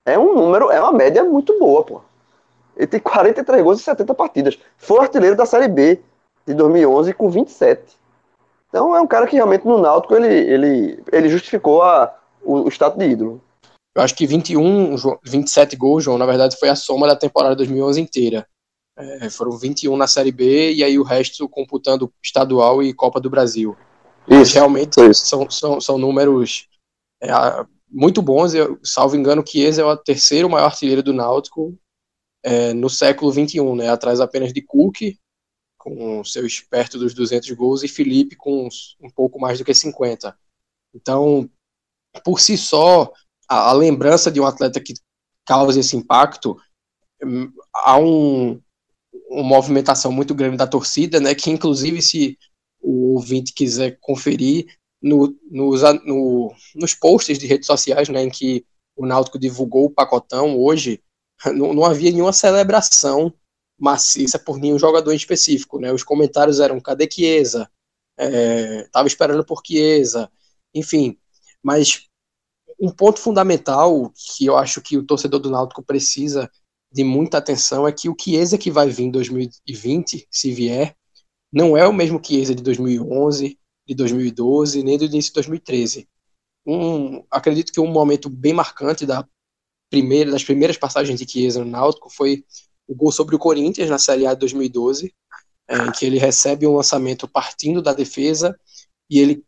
É um número, é uma média muito boa, pô. Ele tem 43 gols em 70 partidas. Foi artilheiro da Série B de 2011 com 27. Então é um cara que realmente no Náutico ele, ele, ele justificou a, o, o status de ídolo.
Eu acho que 21, 27 gols, João, na verdade foi a soma da temporada 2011 inteira. É, foram 21 na Série B e aí o resto computando estadual e Copa do Brasil. Isso, realmente isso. São, são, são números é, muito bons. Eu, salvo engano, Chiesa é o terceiro maior artilheiro do Náutico é, no século XXI, né, atrás apenas de Cook, com seus perto dos 200 gols, e Felipe com uns, um pouco mais do que 50. Então, por si só, a, a lembrança de um atleta que causa esse impacto, hum, há um, uma movimentação muito grande da torcida, né, que inclusive se o ouvinte quiser conferir, no, nos, no, nos posts de redes sociais, né, em que o Náutico divulgou o pacotão hoje, [LAUGHS] não, não havia nenhuma celebração maciça por nenhum jogador específico, né? Os comentários eram cadê Chiesa? É, tava esperando por Chiesa, enfim. Mas um ponto fundamental que eu acho que o torcedor do Náutico precisa de muita atenção é que o Chiesa que vai vir em 2020, se vier, não é o mesmo Chiesa de 2011, de 2012, nem do início de 2013. Um, acredito que um momento bem marcante da primeira, das primeiras passagens de Chiesa no Náutico foi o gol sobre o Corinthians na Série A de 2012, é, em que ele recebe um lançamento partindo da defesa e ele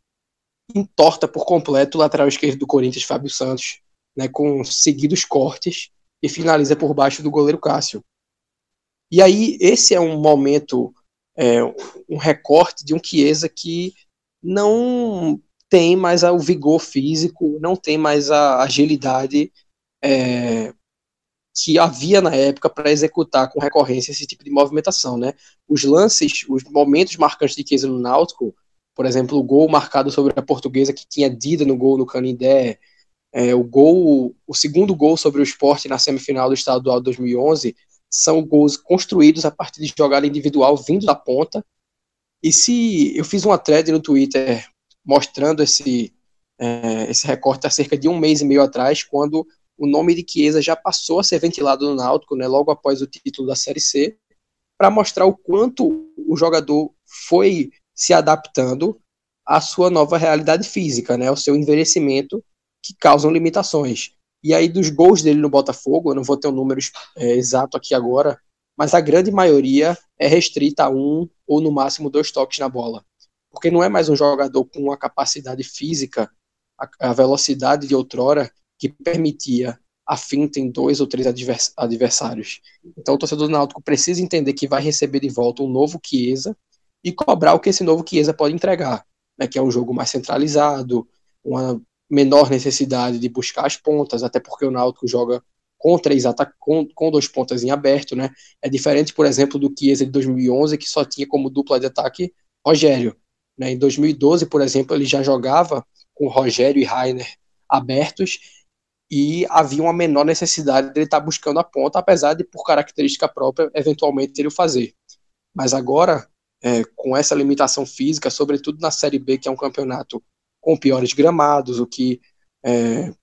entorta por completo o lateral esquerdo do Corinthians, Fábio Santos, né, com seguidos cortes e finaliza por baixo do goleiro Cássio. E aí esse é um momento, é, um recorte de um Chiesa que não tem mais o vigor físico, não tem mais a agilidade é, que havia na época para executar com recorrência esse tipo de movimentação, né? Os lances, os momentos marcantes de Chiesa no Náutico, por exemplo, o gol marcado sobre a portuguesa que tinha Dida no gol no Canindé, é, o gol, o segundo gol sobre o esporte na semifinal do estadual de 2011, são gols construídos a partir de jogada individual vindo da ponta, e se eu fiz uma thread no Twitter mostrando esse, é, esse recorte há cerca de um mês e meio atrás, quando o nome de Chiesa já passou a ser ventilado no Náutico, né, logo após o título da Série C, para mostrar o quanto o jogador foi se adaptando à sua nova realidade física, né, ao seu envelhecimento, que causam limitações. E aí, dos gols dele no Botafogo, eu não vou ter o um número é, exato aqui agora, mas a grande maioria é restrita a um ou no máximo dois toques na bola. Porque não é mais um jogador com a capacidade física, a, a velocidade de outrora que permitia a finta em dois ou três advers adversários. Então o torcedor do Náutico precisa entender que vai receber de volta um novo Chiesa e cobrar o que esse novo Chiesa pode entregar, né, que é um jogo mais centralizado, uma menor necessidade de buscar as pontas, até porque o Náutico joga com três com, com dois pontas em aberto, né? É diferente, por exemplo, do Chiesa de 2011, que só tinha como dupla de ataque Rogério. Né? Em 2012, por exemplo, ele já jogava com Rogério e Rainer abertos e havia uma menor necessidade de ele estar buscando a ponta, apesar de, por característica própria, eventualmente ele o fazer. Mas agora, é, com essa limitação física, sobretudo na Série B, que é um campeonato com piores gramados, o que é,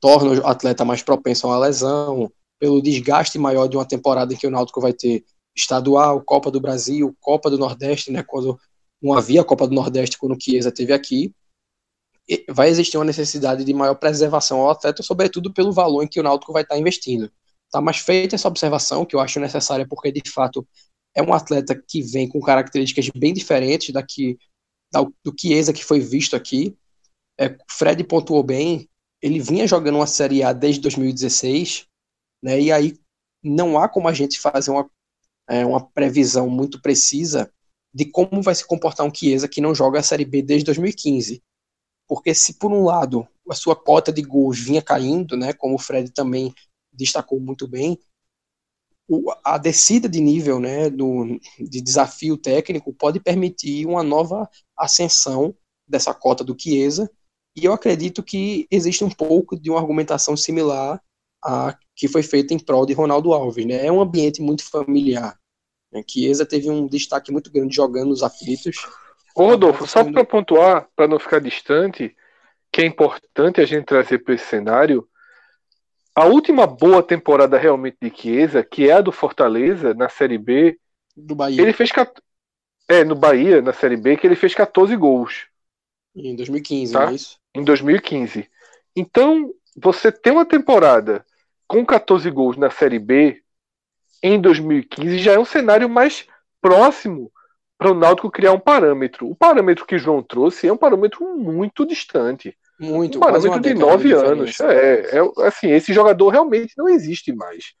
torna o atleta mais propenso a uma lesão, pelo desgaste maior de uma temporada em que o Náutico vai ter estadual, Copa do Brasil, Copa do Nordeste, né, quando não havia Copa do Nordeste quando o Chiesa esteve aqui, vai existir uma necessidade de maior preservação ao atleta, sobretudo pelo valor em que o Náutico vai estar investindo. Tá, mas feita essa observação, que eu acho necessária, porque de fato é um atleta que vem com características bem diferentes daqui do Chiesa que foi visto aqui. É, Fred pontuou bem, ele vinha jogando uma Série A desde 2016, né, e aí não há como a gente fazer uma, é, uma previsão muito precisa de como vai se comportar um Chiesa que não joga a Série B desde 2015. Porque se por um lado a sua cota de gols vinha caindo, né, como o Fred também destacou muito bem, o, a descida de nível, né, do, de desafio técnico pode permitir uma nova ascensão dessa cota do Chiesa, e eu acredito que existe um pouco de uma argumentação similar a que foi feita em prol de Ronaldo Alves, né? É um ambiente muito familiar. Né? Chiesa teve um destaque muito grande jogando os aflitos.
Ô Rodolfo, só para pontuar, para não ficar distante, que é importante a gente trazer para esse cenário, a última boa temporada realmente de Chiesa, que é a do Fortaleza, na Série B,
do Bahia.
ele fez é, no Bahia, na Série B, que ele fez 14 gols.
Em 2015,
tá?
não é isso?
Em 2015. Então, você tem uma temporada com 14 gols na Série B, em 2015 já é um cenário mais próximo para o Náutico criar um parâmetro. O parâmetro que João trouxe é um parâmetro muito distante.
Muito,
um parâmetro de nove anos. É, é, assim, esse jogador realmente não existe mais.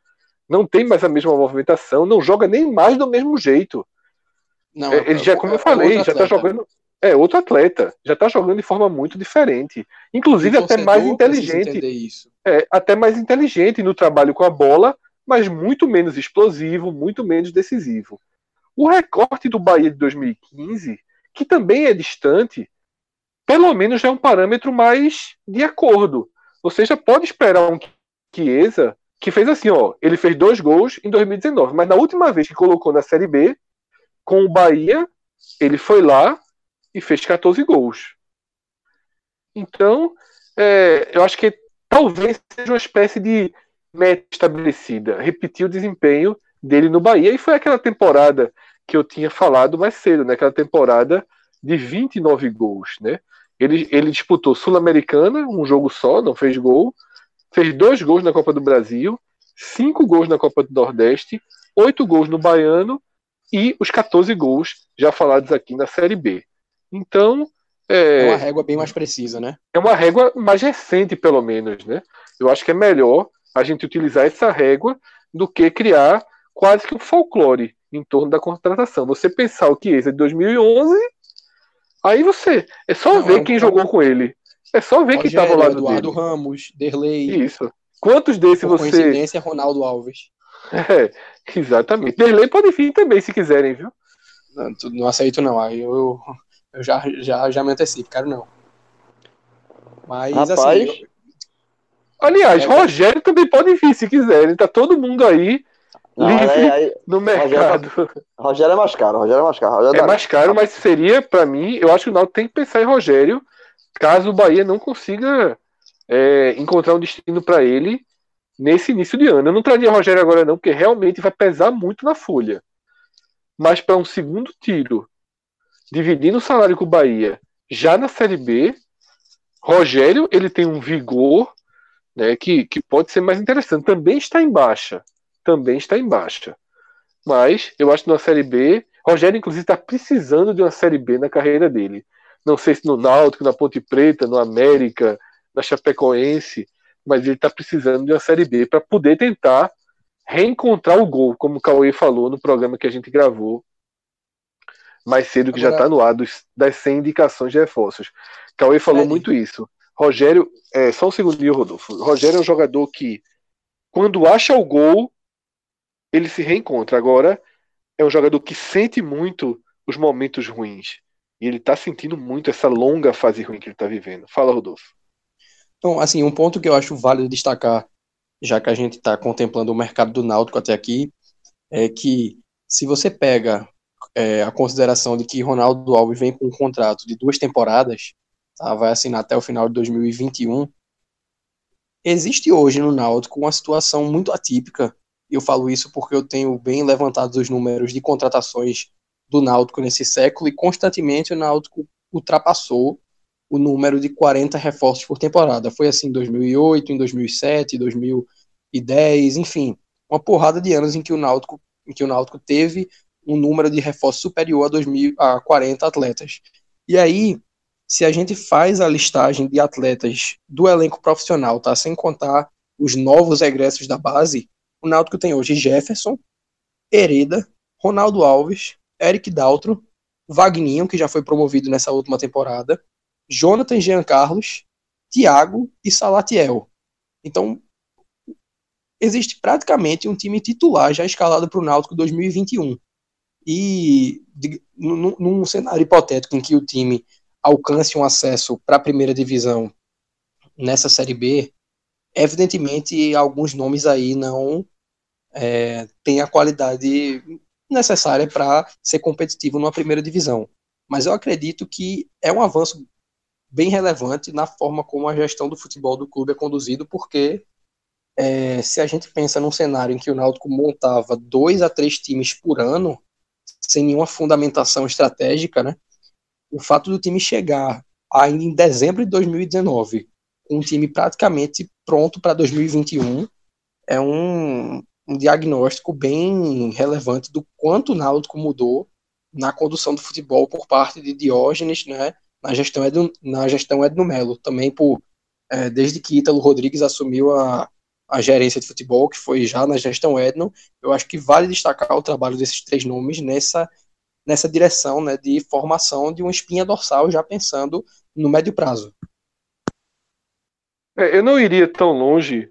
Não tem mais a mesma movimentação, não joga nem mais do mesmo jeito.
Não,
é, ele já, como eu falei, já está jogando. É outro atleta, já está jogando de forma muito diferente, inclusive até mais inteligente. É, até mais inteligente no trabalho com a bola mas muito menos explosivo, muito menos decisivo. O recorte do Bahia de 2015, que também é distante, pelo menos é um parâmetro mais de acordo. Você já pode esperar um Chiesa que fez assim, ó, ele fez dois gols em 2019, mas na última vez que colocou na Série B, com o Bahia, ele foi lá e fez 14 gols. Então, é, eu acho que talvez seja uma espécie de meta estabelecida, repetir o desempenho dele no Bahia. E foi aquela temporada que eu tinha falado mais cedo, né? aquela temporada de 29 gols. Né? Ele, ele disputou Sul-Americana, um jogo só, não fez gol, fez dois gols na Copa do Brasil, cinco gols na Copa do Nordeste, oito gols no Baiano e os 14 gols já falados aqui na Série B. Então.
É, é uma régua bem mais precisa, né?
É uma régua mais recente, pelo menos, né? Eu acho que é melhor a gente utilizar essa régua do que criar quase que um folclore em torno da contratação. Você pensar o que é de 2011, aí você é só Não, ver é quem jogou com ele. É só ver quem estava ao lado
Eduardo
dele.
Ramos, Derlei.
Isso. Quantos desses
Por
você
coincidência, Ronaldo Alves.
É, exatamente. Derlei pode vir também se quiserem, viu?
Não, não aceito não. Aí eu, eu já, já, já me antecipo, quero não. Mas
Rapaz,
assim,
Aliás, é, Rogério também pode vir se quiserem. Tá todo mundo aí não, livre aí, aí, no mercado.
Rogério, é mais caro. Rogério é mais caro. Rogério
é mais caro, mas seria, para mim, eu acho que o Náutico tem que pensar em Rogério, caso o Bahia não consiga é, encontrar um destino para ele nesse início de ano. Eu não traria Rogério agora não, porque realmente vai pesar muito na folha. Mas para um segundo tiro, dividindo o salário com o Bahia, já na Série B, Rogério ele tem um vigor né, que, que pode ser mais interessante. Também está em baixa. Também está em baixa. Mas eu acho que na Série B, Rogério, inclusive, está precisando de uma Série B na carreira dele. Não sei se no Náutico, na Ponte Preta, no América, na Chapecoense, mas ele está precisando de uma Série B para poder tentar reencontrar o gol, como o Cauê falou no programa que a gente gravou mais cedo, que Agora... já está no ar, dos, das 100 indicações de reforços. Cauê falou é, muito isso. Rogério, é, só um segundinho, Rodolfo. Rogério é um jogador que, quando acha o gol, ele se reencontra. Agora, é um jogador que sente muito os momentos ruins. E ele está sentindo muito essa longa fase ruim que ele está vivendo. Fala, Rodolfo.
Então, assim, um ponto que eu acho válido destacar, já que a gente está contemplando o mercado do Náutico até aqui, é que se você pega é, a consideração de que Ronaldo Alves vem com um contrato de duas temporadas, tá? vai assinar até o final de 2021. Existe hoje no Náutico uma situação muito atípica. Eu falo isso porque eu tenho bem levantados os números de contratações do Náutico nesse século e constantemente o Náutico ultrapassou o número de 40 reforços por temporada. Foi assim em 2008, em 2007, 2010, enfim, uma porrada de anos em que o Náutico, em que o Náutico teve um número de reforços superior a, 2000, a 40 atletas. E aí, se a gente faz a listagem de atletas do elenco profissional, tá, sem contar os novos egressos da base, o Náutico tem hoje Jefferson, Hereda, Ronaldo Alves, Eric Daltro, Vagninho, que já foi promovido nessa última temporada, Jonathan Jean Carlos, Thiago e Salatiel. Então, existe praticamente um time titular já escalado para o Náutico 2021. E de, num, num cenário hipotético em que o time alcance um acesso para a primeira divisão nessa Série B, evidentemente alguns nomes aí não é, têm a qualidade necessária para ser competitivo numa primeira divisão. Mas eu acredito que é um avanço bem relevante na forma como a gestão do futebol do clube é conduzido, porque é, se a gente pensa num cenário em que o Náutico montava dois a três times por ano, sem nenhuma fundamentação estratégica, né? O fato do time chegar ainda em dezembro de 2019 com um time praticamente pronto para 2021 é um, um diagnóstico bem relevante do quanto o Náutico mudou na condução do futebol por parte de Diógenes, né, na gestão Edno, na gestão Edno Melo, também por é, desde que Ítalo Rodrigues assumiu a, a gerência de futebol, que foi já na gestão Edno, eu acho que vale destacar o trabalho desses três nomes nessa nessa direção, né, de formação de uma espinha dorsal, já pensando no médio prazo.
É, eu não iria tão longe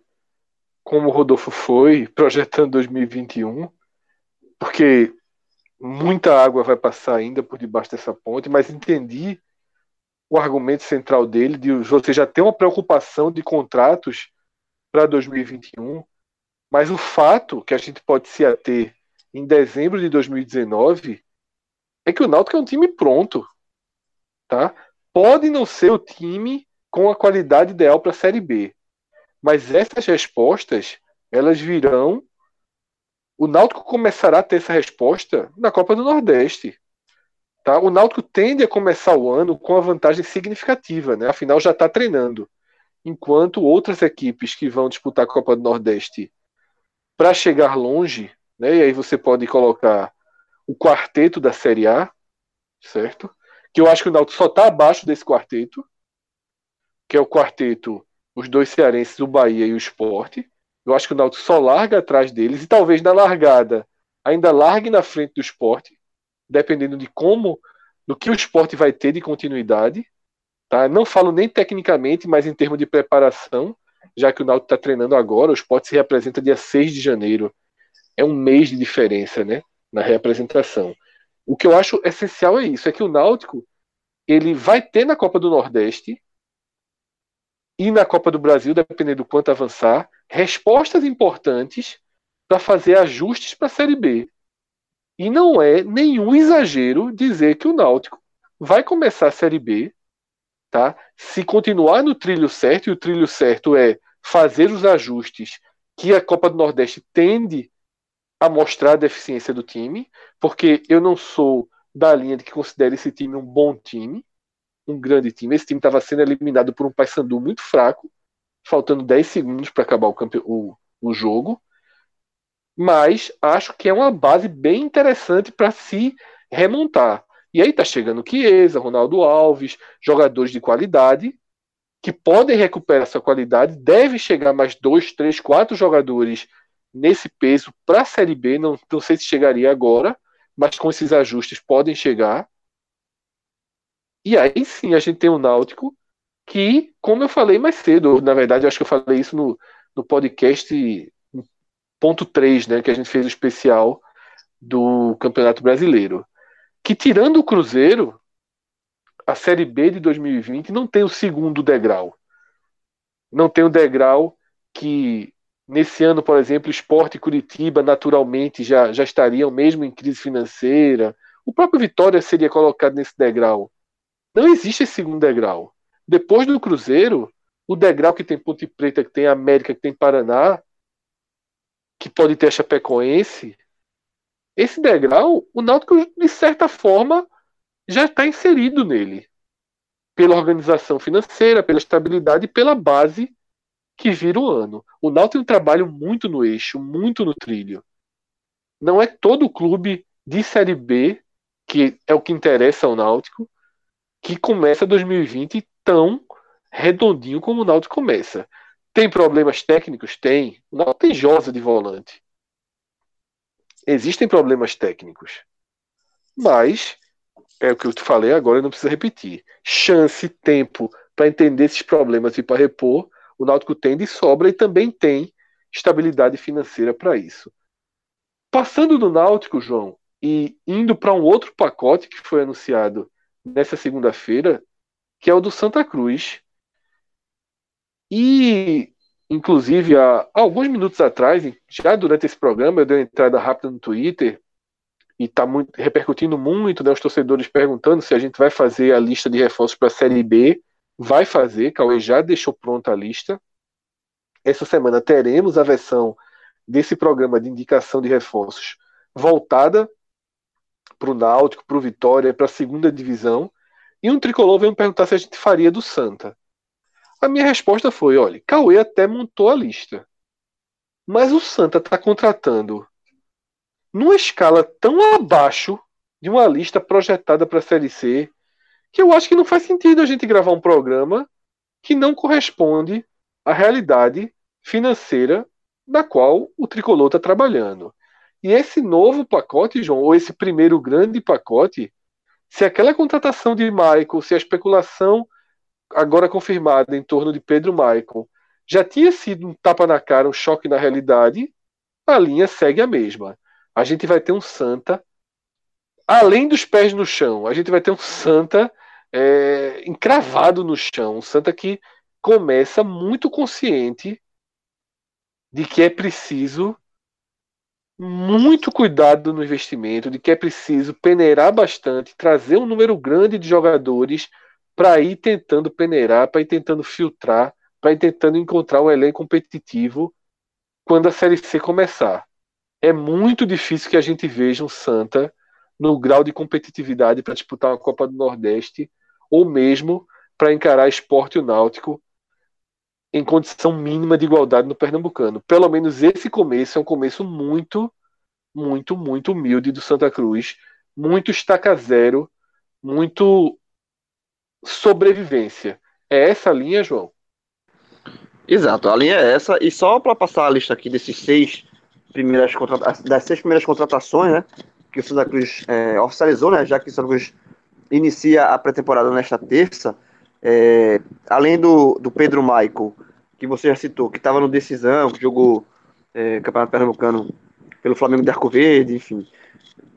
como o Rodolfo foi, projetando 2021, porque muita água vai passar ainda por debaixo dessa ponte, mas entendi o argumento central dele de você já ter uma preocupação de contratos para 2021, mas o fato que a gente pode se ater em dezembro de 2019 é que o Náutico é um time pronto, tá? Pode não ser o time com a qualidade ideal para a Série B, mas essas respostas, elas virão. O Náutico começará a ter essa resposta na Copa do Nordeste. Tá? O Náutico tende a começar o ano com uma vantagem significativa, né? afinal já está treinando. Enquanto outras equipes que vão disputar a Copa do Nordeste para chegar longe, né? e aí você pode colocar o quarteto da Série A, certo? Que eu acho que o Náutico só está abaixo desse quarteto, que é o quarteto os dois cearenses, o Bahia e o Esporte. Eu acho que o Náutico só larga atrás deles e talvez na largada ainda largue na frente do Esporte, dependendo de como, do que o Esporte vai ter de continuidade. Tá? Não falo nem tecnicamente, mas em termos de preparação, já que o Náutico está treinando agora, o Esporte se representa dia 6 de janeiro. É um mês de diferença, né? Na reapresentação. O que eu acho essencial é isso, é que o Náutico ele vai ter na Copa do Nordeste e na Copa do Brasil, dependendo do quanto avançar, respostas importantes para fazer ajustes para a Série B. E não é nenhum exagero dizer que o Náutico vai começar a Série B, tá? Se continuar no trilho certo, e o trilho certo é fazer os ajustes que a Copa do Nordeste tende a mostrar a deficiência do time, porque eu não sou da linha de que considere esse time um bom time, um grande time. Esse time estava sendo eliminado por um Paysandu muito fraco, faltando 10 segundos para acabar o, campe... o, o jogo. Mas acho que é uma base bem interessante para se remontar. E aí tá chegando Chiesa, Ronaldo Alves, jogadores de qualidade que podem recuperar essa qualidade. Deve chegar mais dois, três, quatro jogadores nesse peso para a Série B. Não, não sei se chegaria agora, mas com esses ajustes podem chegar. E aí sim a gente tem o Náutico, que, como eu falei mais cedo, na verdade, acho que eu falei isso no, no podcast ponto 3, né, que a gente fez o especial do Campeonato Brasileiro. Que tirando o Cruzeiro, a Série B de 2020 não tem o segundo degrau. Não tem o degrau que nesse ano, por exemplo, Esporte e Curitiba naturalmente já, já estariam mesmo em crise financeira. O próprio Vitória seria colocado nesse degrau. Não existe esse segundo degrau. Depois do Cruzeiro, o degrau que tem Ponte Preta, que tem América, que tem Paraná, que pode ter a Chapecoense, esse degrau, o Náutico, de certa forma, já está inserido nele. Pela organização financeira, pela estabilidade e pela base que vira o ano. O Náutico tem um trabalho muito no eixo, muito no trilho. Não é todo clube de Série B, que é o que interessa ao Náutico, que começa 2020 tão redondinho como o Náutico começa. Tem problemas técnicos? Tem. O Náutico tem Josa de volante. Existem problemas técnicos. Mas, é o que eu te falei agora, eu não preciso repetir. Chance, tempo para entender esses problemas e para repor, o Náutico tem de sobra e também tem estabilidade financeira para isso. Passando do Náutico, João, e indo para um outro pacote que foi anunciado nessa segunda-feira, que é o do Santa Cruz. E, inclusive, há, alguns minutos atrás, já durante esse programa, eu dei uma entrada rápida no Twitter e está repercutindo muito, né, os torcedores perguntando se a gente vai fazer a lista de reforços para a Série B vai fazer, Cauê já deixou pronta a lista. Essa semana teremos a versão desse programa de indicação de reforços voltada para o Náutico, para o Vitória, para a segunda divisão. E um tricolor veio me perguntar se a gente faria do Santa. A minha resposta foi: olha, Cauê até montou a lista. Mas o Santa está contratando numa escala tão abaixo de uma lista projetada para a Série C, que eu acho que não faz sentido a gente gravar um programa que não corresponde à realidade financeira da qual o tricolor está trabalhando. E esse novo pacote, João, ou esse primeiro grande pacote, se aquela contratação de Michael, se a especulação agora confirmada em torno de Pedro Michael já tinha sido um tapa na cara, um choque na realidade, a linha segue a mesma. A gente vai ter um Santa, além dos pés no chão, a gente vai ter um Santa é, encravado no chão. Um Santa que começa muito consciente de que é preciso muito cuidado no investimento, de que é preciso peneirar bastante, trazer um número grande de jogadores para ir tentando peneirar, para ir tentando filtrar, para ir tentando encontrar um elenco competitivo quando a Série C começar. É muito difícil que a gente veja um Santa no grau de competitividade para disputar uma Copa do Nordeste ou mesmo para encarar esporte e o náutico em condição mínima de igualdade no Pernambucano. Pelo menos esse começo é um começo muito, muito, muito humilde do Santa Cruz, muito estaca zero, muito sobrevivência. É essa a linha, João?
Exato, a linha é essa. E só para passar a lista aqui desses seis primeiras das seis primeiras contratações, né? Que o Santa Cruz é, oficializou, né? Já que o Santa Cruz inicia a pré-temporada nesta terça. É, além do, do Pedro Michael, que você já citou, que estava no Decisão, que jogou é, Campeonato Pernambucano pelo Flamengo de Arco Verde, enfim.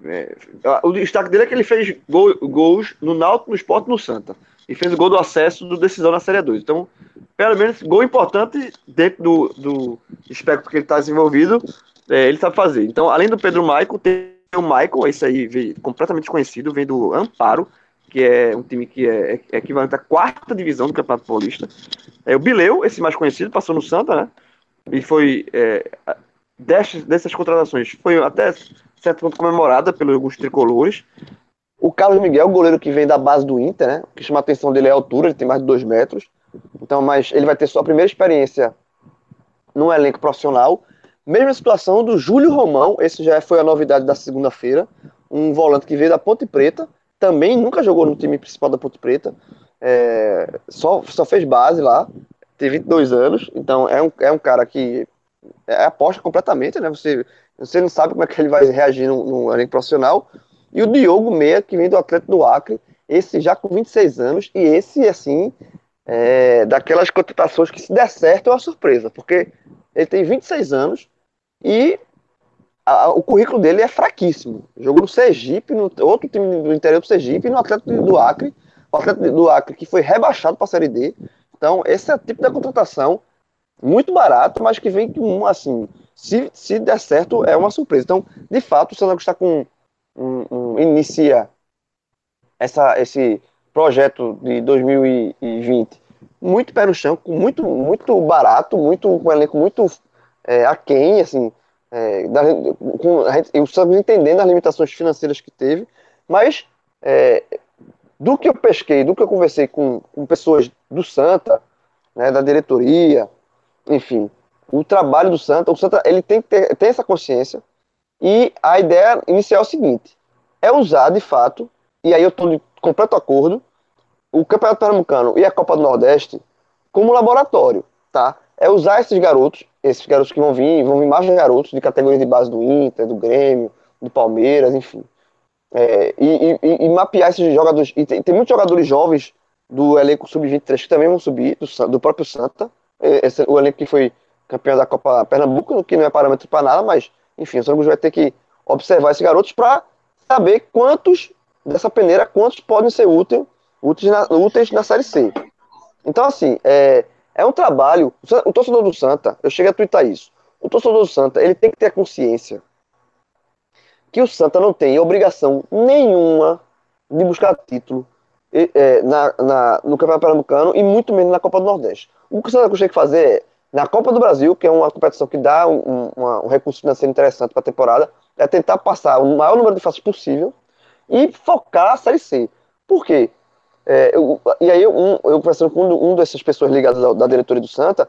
É, o destaque dele é que ele fez gol, gols no Náutico, no Esporte no Santa. E fez o gol do acesso do Decisão na Série 2. Então, pelo menos, gol importante dentro do, do espectro que ele está desenvolvido, é, ele sabe fazer. Então, além do Pedro Michael, tem o Michael, esse aí completamente desconhecido, vem do Amparo, que é um time que é, é equivalente à quarta divisão do Campeonato Paulista. É o Bileu, esse mais conhecido, passou no Santa, né? E foi é, dessas, dessas contratações, foi até certo ponto comemorada pelos alguns tricolores. O Carlos Miguel, goleiro que vem da base do Inter, né? O que chama a atenção dele é a altura, ele tem mais de dois metros. Então, mas ele vai ter sua primeira experiência no elenco profissional. Mesma situação do Júlio Romão, esse já foi a novidade da segunda-feira. Um volante que veio da Ponte Preta, também nunca jogou no time principal da Ponte Preta, é, só, só fez base lá, tem 22 anos, então é um, é um cara que é aposta completamente, né? Você, você não sabe como é que ele vai reagir no, no elenco profissional. E o Diogo Meia, que vem do Atlético do Acre, esse já com 26 anos, e esse, assim, é, daquelas contratações que se der certo é uma surpresa, porque ele tem 26 anos e a, o currículo dele é fraquíssimo. Jogou no Sergipe, no outro time do interior do Sergipe no Atlético do Acre. O Atlético do Acre que foi rebaixado para a Série D. Então, esse é o tipo de contratação muito barato, mas que vem com, assim, se, se der certo, é uma surpresa. Então, de fato, o Santos está com um, um, inicia essa, esse projeto de 2020 muito pé no chão, muito, muito barato, muito, com um elenco muito é, aquém, assim, é, da, com a gente, Santa Cruz entendendo as limitações financeiras que teve, mas é, do que eu pesquei, do que eu conversei com, com pessoas do Santa, né, da diretoria, enfim, o trabalho do Santa, o Santa ele tem ter, ter essa consciência e a ideia inicial é o seguinte, é usar de fato, e aí eu estou de completo acordo, o Campeonato Pernambucano e a Copa do Nordeste como laboratório, tá? É usar esses garotos, esses garotos que vão vir, vão vir mais garotos de categoria de base do Inter, do Grêmio, do Palmeiras, enfim. É, e, e, e, mapear esses jogadores. E tem, tem muitos jogadores jovens do elenco sub-23 que também vão subir, do, do próprio Santa. Esse, o elenco que foi campeão da Copa Pernambuco, que não é parâmetro para nada, mas, enfim, o Santa vai ter que observar esses garotos para saber quantos dessa peneira, quantos podem ser útil, úteis, na, úteis na Série C. Então, assim, é, é um trabalho. O torcedor do Santa, eu cheguei a twittar isso. O torcedor do Santa, ele tem que ter a consciência que o Santa não tem obrigação nenhuma de buscar título é, na, na, no Campeonato Pernambucano e muito menos na Copa do Nordeste. O que o Santa Cruz tem que fazer é, na Copa do Brasil, que é uma competição que dá um, um, um recurso financeiro interessante para a temporada, é tentar passar o maior número de faces possível e focar a Série C. Por quê? É, eu, e aí, um, eu conversando com um, um dessas pessoas ligadas da, da diretoria do Santa,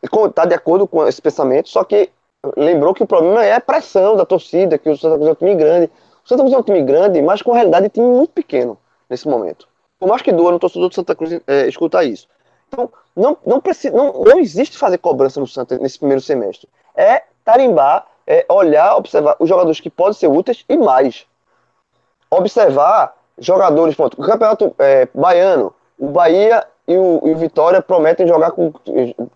está de acordo com esse pensamento, só que lembrou que o problema é a pressão da torcida, que o Santa Cruz é um time grande. O Santa Cruz é um time grande, mas com realidade de time muito pequeno nesse momento. Por mais que doa no torcedor do Santa Cruz é, escutar isso. Então, não, não, precisa, não, não existe fazer cobrança no Santa nesse primeiro semestre. É tarimbar, é olhar, observar os jogadores que podem ser úteis e mais. Observar jogadores, pronto, o campeonato é, baiano, o Bahia e o, e o, Vitória prometem jogar com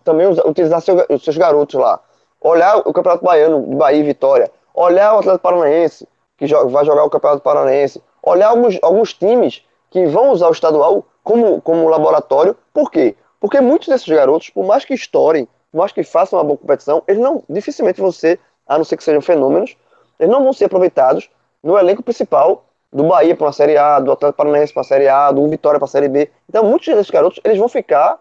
também utilizar seu, os seus garotos lá. Olhar o campeonato baiano Bahia e Vitória, olhar o Atlético Paranaense que joga, vai jogar o campeonato paranaense, olhar alguns, alguns times que vão usar o estadual como, como laboratório. Por quê? Porque muitos desses garotos, por mais que estourem, por mais que façam uma boa competição, eles não dificilmente vão ser, a não ser que sejam fenômenos, eles não vão ser aproveitados no elenco principal do Bahia para uma Série A, do Atlético Paranaense para a Série A, do Vitória para a Série B. Então, muitos desses garotos, eles vão ficar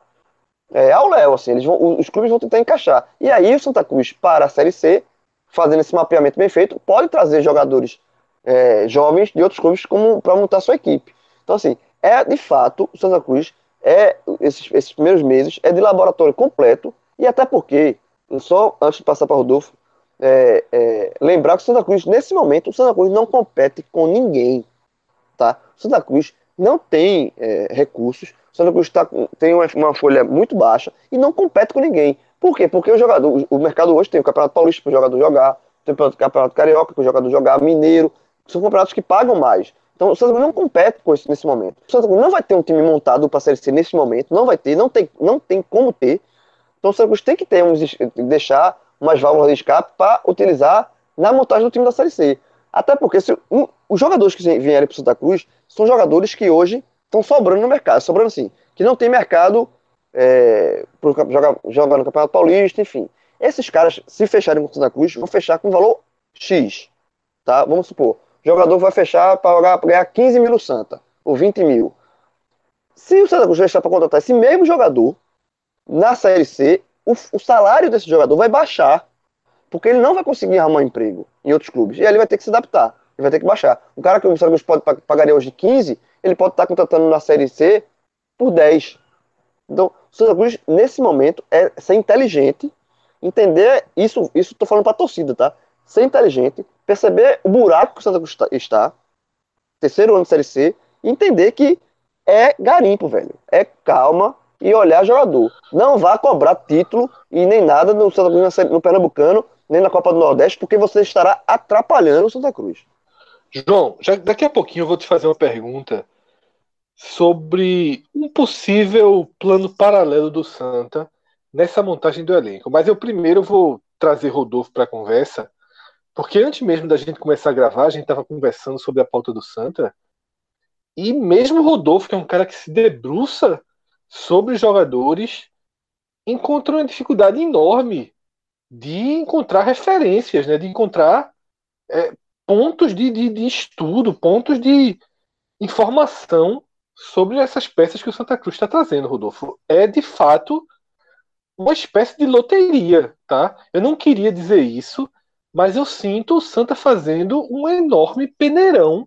é, ao léu, assim, eles vão, os clubes vão tentar encaixar. E aí o Santa Cruz, para a Série C, fazendo esse mapeamento bem feito, pode trazer jogadores é, jovens de outros clubes para montar sua equipe. Então, assim, é de fato, o Santa Cruz, é, esses, esses primeiros meses, é de laboratório completo, e até porque, só antes de passar para o Rodolfo, é, é, lembrar que o Santa Cruz, nesse momento, o Santa Cruz não compete com ninguém. Tá? O Santa Cruz não tem é, recursos, o Santa Cruz tá, tem uma, uma, folha muito baixa e não compete com ninguém. Por quê? Porque o jogador, o, mercado hoje tem o Campeonato Paulista para o jogador jogar, tem o Campeonato Carioca para o jogador jogar, Mineiro, são campeonatos que pagam mais. Então o Santa Cruz não compete com isso nesse momento. O Santa Cruz não vai ter um time montado para a Série C nesse momento, não vai ter, não tem, não tem como ter. Então o Santa Cruz tem que ter uns, deixar umas válvulas de escape para utilizar na montagem do time da Série C. Até porque se, um, os jogadores que vierem para Santa Cruz são jogadores que hoje estão sobrando no mercado, sobrando assim, que não tem mercado é, jogar, jogar no Campeonato Paulista, enfim. Esses caras, se fecharem com o Santa Cruz, vão fechar com valor X. Tá? Vamos supor, jogador vai fechar para ganhar 15 mil no Santa, ou 20 mil. Se o Santa Cruz fechar para contratar esse mesmo jogador na Série C, o, o salário desse jogador vai baixar, porque ele não vai conseguir arrumar um emprego em outros clubes. E aí ele vai ter que se adaptar, ele vai ter que baixar. O cara que o Santa pode pagaria hoje 15, ele pode estar contratando na Série C por 10. Então, o Santa Cruz, nesse momento, é ser inteligente, entender isso, isso estou falando para a torcida, tá? Ser inteligente, perceber o buraco que o Santa Cruz está, terceiro ano de Série C, e entender que é garimpo, velho. É calma, e olhar jogador. Não vá cobrar título e nem nada no, Santa Cruz, no Pernambucano, nem na Copa do Nordeste, porque você estará atrapalhando o Santa Cruz.
João, já, daqui a pouquinho eu vou te fazer uma pergunta sobre um possível plano paralelo do Santa nessa montagem do elenco. Mas eu primeiro vou trazer Rodolfo para a conversa, porque antes mesmo da gente começar a gravar, a gente estava conversando sobre a pauta do Santa, e mesmo Rodolfo, que é um cara que se debruça sobre os jogadores, encontrou uma dificuldade enorme de encontrar referências, né? de encontrar é, pontos de, de, de, estudo, pontos de informação sobre essas peças que o Santa Cruz está trazendo, Rodolfo. É de fato uma espécie de loteria, tá? Eu não queria dizer isso, Mas eu sinto o Santa fazendo um enorme peneirão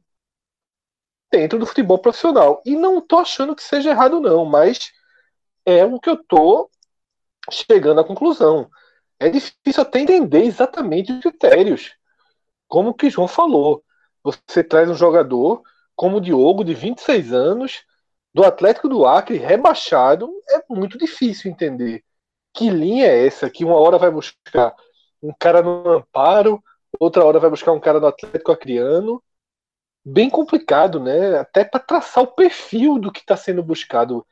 dentro do futebol profissional. E não tô achando que seja errado, não, mas é o que eu tô chegando à conclusão. É difícil até entender exatamente os critérios. Como que João falou. Você traz um jogador como o Diogo, de 26 anos, do Atlético do Acre, rebaixado, é muito difícil entender. Que linha é essa que uma hora vai buscar um cara no Amparo, outra hora vai buscar um cara no Atlético Acreano? Bem complicado, né? Até para traçar o perfil do que está sendo buscado.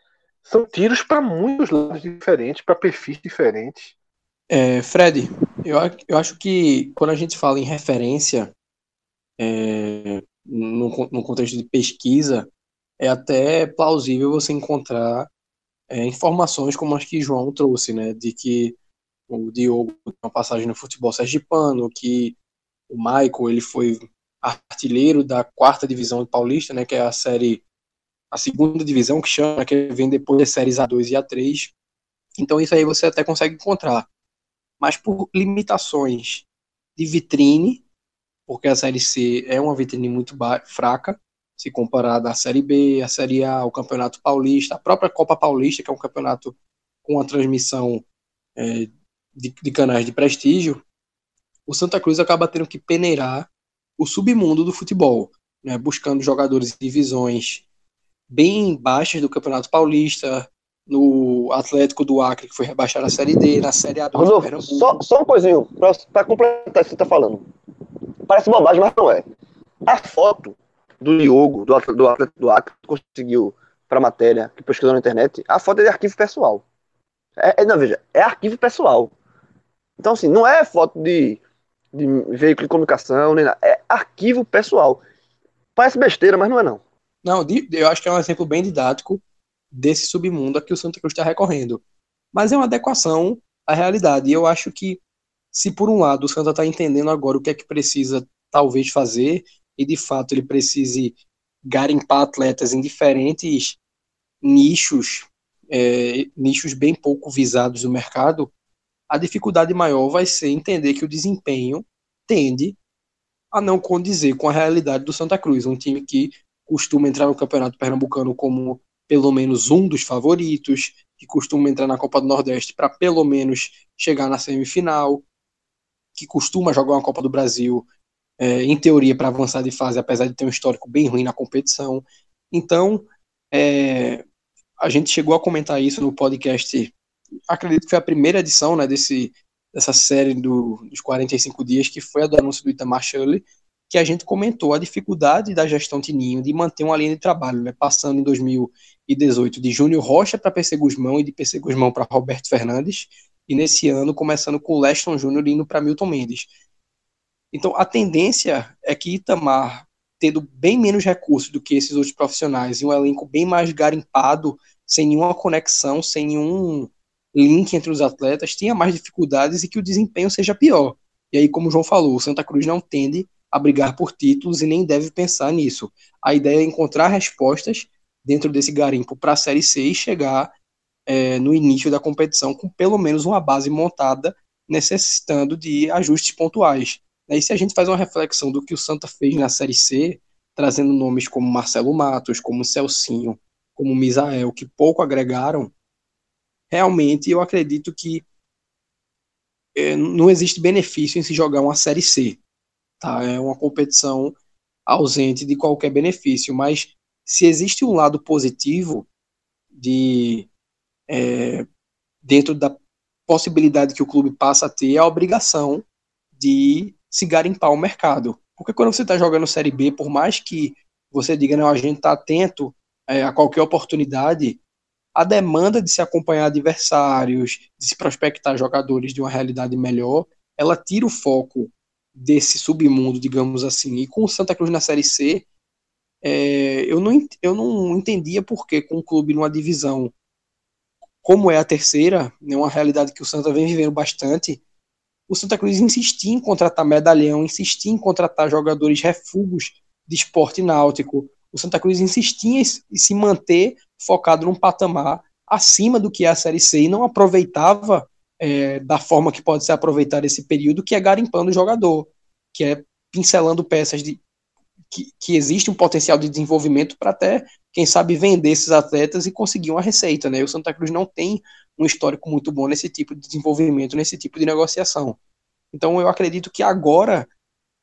São tiros para muitos lados diferentes, para perfis diferentes.
É, Fred, eu, eu acho que quando a gente fala em referência, é, no, no contexto de pesquisa, é até plausível você encontrar é, informações como as que João trouxe, né, de que o Diogo uma passagem no futebol sergipano, que o Michael ele foi artilheiro da quarta divisão paulista, né, que é a série a segunda divisão que chama, que vem depois das séries A2 e A3. Então isso aí você até consegue encontrar. Mas por limitações de vitrine, porque a Série C é uma vitrine muito fraca, se comparada à Série B, à Série A, ao Campeonato Paulista, a própria Copa Paulista, que é um campeonato com a transmissão é, de, de canais de prestígio, o Santa Cruz acaba tendo que peneirar o submundo do futebol, né, buscando jogadores de divisões bem baixas do Campeonato Paulista, no Atlético do Acre, que foi rebaixado à Série D, na Série A do
Rodolfo, só, só um coisinho, para completar o que você está falando. Parece bobagem, mas não é. A foto do Diogo, do atleta do, atleta do Acre, que conseguiu para a matéria, que pesquisou na internet, a foto é de arquivo pessoal. É, é, não, veja, é arquivo pessoal. Então, assim, não é foto de, de veículo de comunicação, nem nada. É arquivo pessoal. Parece besteira, mas não é não.
Não, eu acho que é um exemplo bem didático desse submundo a que o Santa Cruz está recorrendo. Mas é uma adequação à realidade. E eu acho que, se por um lado o Santa está entendendo agora o que é que precisa talvez fazer, e de fato ele precise garimpar atletas em diferentes nichos, é, nichos bem pouco visados no mercado, a dificuldade maior vai ser entender que o desempenho tende a não condizer com a realidade do Santa Cruz, um time que costuma entrar no Campeonato Pernambucano como pelo menos um dos favoritos, que costuma entrar na Copa do Nordeste para pelo menos chegar na semifinal, que costuma jogar uma Copa do Brasil é, em teoria para avançar de fase, apesar de ter um histórico bem ruim na competição. Então, é, a gente chegou a comentar isso no podcast, acredito que foi a primeira edição né, desse, dessa série do, dos 45 dias, que foi a do anúncio do Itamar Shirley, que a gente comentou a dificuldade da gestão Tininho de manter uma linha de trabalho, né, passando em 2018 de Júnior Rocha para PC Guzmão e de PC Guzmão para Roberto Fernandes, e nesse ano começando com o Leston Júnior indo para Milton Mendes. Então a tendência é que Itamar, tendo bem menos recursos do que esses outros profissionais e um elenco bem mais garimpado, sem nenhuma conexão, sem nenhum link entre os atletas, tenha mais dificuldades e que o desempenho seja pior. E aí, como o João falou, o Santa Cruz não tende a brigar por títulos e nem deve pensar nisso. A ideia é encontrar respostas dentro desse garimpo para a Série C e chegar é, no início da competição com pelo menos uma base montada, necessitando de ajustes pontuais. E se a gente faz uma reflexão do que o Santa fez na Série C, trazendo nomes como Marcelo Matos, como Celcinho, como Misael, que pouco agregaram, realmente eu acredito que é, não existe benefício em se jogar uma Série C. Tá? É uma competição ausente de qualquer benefício, mas se existe um lado positivo de é, dentro da possibilidade que o clube passa a ter a obrigação de se garimpar o mercado. Porque quando você está jogando Série B, por mais que você diga, não, a gente está atento é, a qualquer oportunidade, a demanda de se acompanhar adversários, de se prospectar jogadores de uma realidade melhor, ela tira o foco desse submundo, digamos assim. E com o Santa Cruz na Série C, é, eu, não, eu não entendia por que com o clube numa divisão como é a terceira, é uma realidade que o Santa vem vivendo bastante, o Santa Cruz insistia em contratar medalhão, insistia em contratar jogadores refugos de esporte náutico. O Santa Cruz insistia em se manter focado num patamar acima do que é a Série C e não aproveitava é, da forma que pode ser aproveitado esse período, que é garimpando o jogador, que é pincelando peças de que, que existe um potencial de desenvolvimento para até, quem sabe, vender esses atletas e conseguir uma receita, né? O Santa Cruz não tem um histórico muito bom nesse tipo de desenvolvimento, nesse tipo de negociação. Então eu acredito que agora,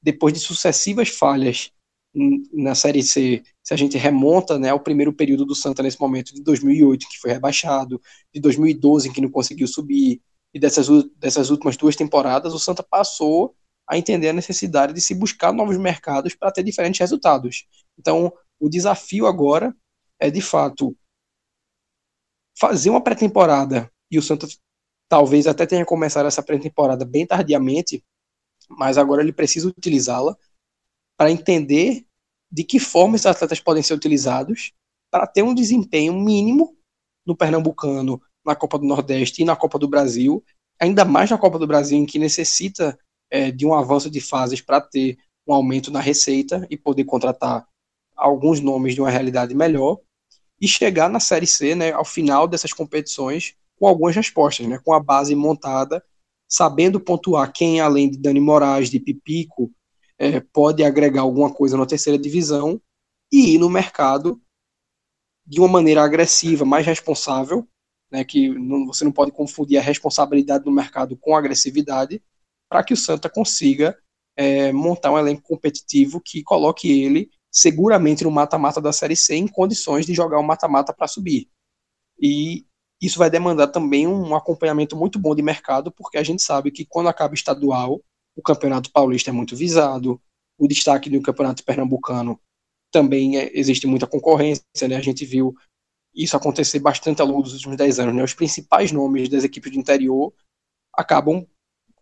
depois de sucessivas falhas na Série C, se a gente remonta né, ao primeiro período do Santa nesse momento, de 2008, que foi rebaixado, de 2012, em que não conseguiu subir, e dessas, dessas últimas duas temporadas, o Santa passou a entender a necessidade de se buscar novos mercados para ter diferentes resultados. Então, o desafio agora é, de fato, fazer uma pré-temporada, e o Santa talvez até tenha começado essa pré-temporada bem tardiamente, mas agora ele precisa utilizá-la para entender de que forma esses atletas podem ser utilizados para ter um desempenho mínimo no Pernambucano, na Copa do Nordeste e na Copa do Brasil, ainda mais na Copa do Brasil, em que necessita é, de um avanço de fases para ter um aumento na receita e poder contratar alguns nomes de uma realidade melhor e chegar na Série C, né, ao final dessas competições, com algumas respostas, né, com a base montada, sabendo pontuar quem, além de Dani Moraes, de Pipico, é, pode agregar alguma coisa na terceira divisão e ir no mercado de uma maneira agressiva, mais responsável, né, que não, você não pode confundir a responsabilidade do mercado com agressividade, para que o Santa consiga é, montar um elenco competitivo que coloque ele seguramente no mata-mata da Série C em condições de jogar um mata-mata para subir. E isso vai demandar também um acompanhamento muito bom de mercado, porque a gente sabe que quando acaba estadual, o Campeonato Paulista é muito visado, o destaque do Campeonato Pernambucano também é, existe muita concorrência, né? A gente viu isso acontecer bastante ao longo dos últimos 10 anos, né? Os principais nomes das equipes do interior acabam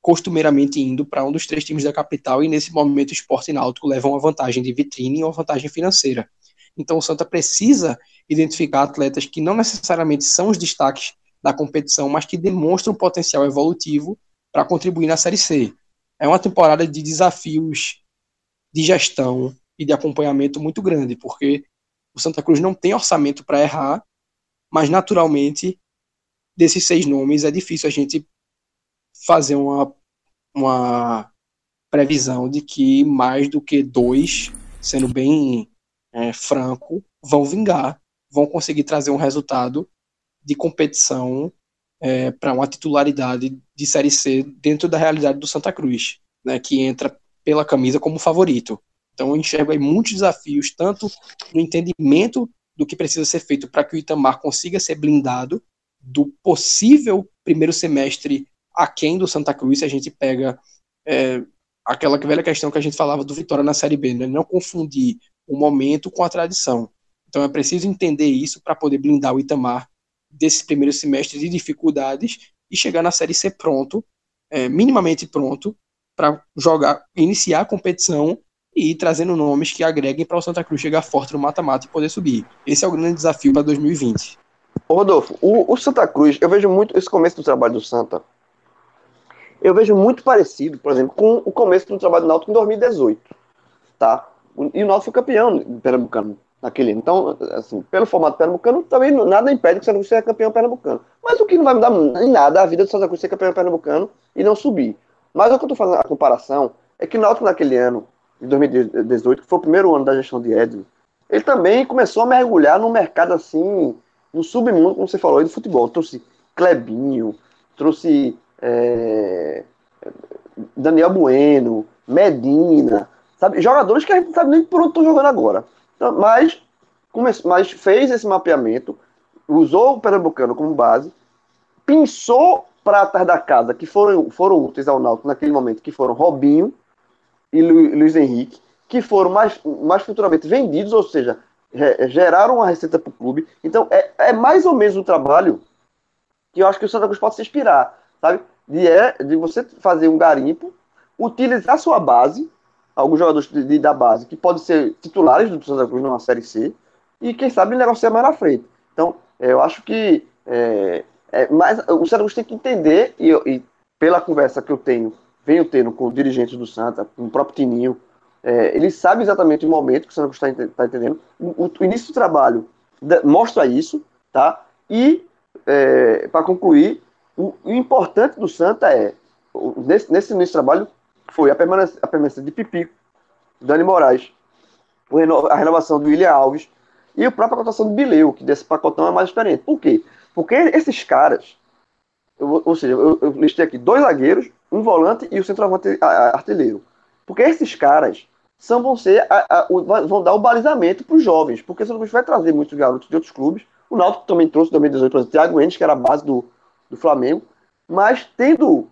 costumeiramente indo para um dos três times da capital e nesse momento o Esporte Náutico leva uma vantagem de vitrine e uma vantagem financeira. Então o Santa precisa identificar atletas que não necessariamente são os destaques da competição, mas que demonstram potencial evolutivo para contribuir na Série C. É uma temporada de desafios de gestão e de acompanhamento muito grande, porque o Santa Cruz não tem orçamento para errar, mas naturalmente desses seis nomes é difícil a gente fazer uma uma previsão de que mais do que dois, sendo bem é, franco, vão vingar, vão conseguir trazer um resultado de competição é, para uma titularidade de Série C dentro da realidade do Santa Cruz, né, que entra pela camisa como favorito. Então eu enxergo aí muitos desafios, tanto no entendimento do que precisa ser feito para que o Itamar consiga ser blindado do possível primeiro semestre aquém do Santa Cruz se a gente pega é, aquela velha questão que a gente falava do Vitória na Série B, né? não confundir o momento com a tradição. Então é preciso entender isso para poder blindar o Itamar desse primeiro semestre de dificuldades e chegar na Série C pronto, é, minimamente pronto, para jogar, iniciar a competição e ir trazendo nomes que agreguem para o Santa Cruz chegar forte no mata-mata e poder subir. Esse é o grande desafio para 2020.
Ô Rodolfo, o, o Santa Cruz, eu vejo muito esse começo do trabalho do Santa eu vejo muito parecido, por exemplo, com o começo do trabalho do Náutico em 2018, tá? E o Náutico foi campeão pernambucano naquele. Então, assim, pelo formato pernambucano, também nada impede que o Santa Cruz seja campeão pernambucano. Mas o que não vai mudar em nada a vida do Santa Cruz ser campeão pernambucano e não subir. Mas o que eu estou fazendo a comparação é que Náutico naquele ano, de 2018, que foi o primeiro ano da gestão de Edson, ele também começou a mergulhar no mercado assim, no submundo, como você falou, aí, do futebol. Trouxe Clebinho, trouxe é, Daniel Bueno, Medina, sabe? Jogadores que a gente não sabe nem por onde estão jogando agora. Então, mas, mas fez esse mapeamento, usou o Pernambucano como base, pensou pratas da casa que foram, foram úteis ao Náutico naquele momento, que foram Robinho e Lu, Luiz Henrique, que foram mais, mais futuramente vendidos, ou seja, geraram uma receita para o clube. Então, é, é mais ou menos o trabalho que eu acho que o Santa Cruz pode se inspirar sabe? De, é, de você fazer um garimpo, utilizar sua base, alguns jogadores de, de, da base que podem ser titulares do Santa Cruz numa Série C, e quem sabe negociar mais na frente. Então, é, eu acho que é, é, mais, o Santa Cruz tem que entender, e, e, pela conversa que eu tenho, venho tendo com dirigentes do Santa, com o próprio Tininho, é, ele sabe exatamente o momento que o Santa Cruz está tá entendendo. O, o, início do trabalho mostra isso, tá? E, é, para concluir, o, o importante do Santa é, nesse, nesse início de trabalho, foi a permanência, a permanência de Pipico, Dani Moraes, a renovação do William Alves e a própria cotação do Bileu, que desse pacotão é mais experiente. Por quê? Porque esses caras, eu ou seja, eu, eu listei aqui dois zagueiros, um volante e o centroavante artilheiro. Porque esses caras são, vão, ser a- a- o- vão dar o balizamento para os jovens, porque o Cruz vai trazer muitos garotos de outros clubes. O Náutico também trouxe em 2018, por exemplo, o Thiago Endes, que era a base do, do Flamengo, mas tendo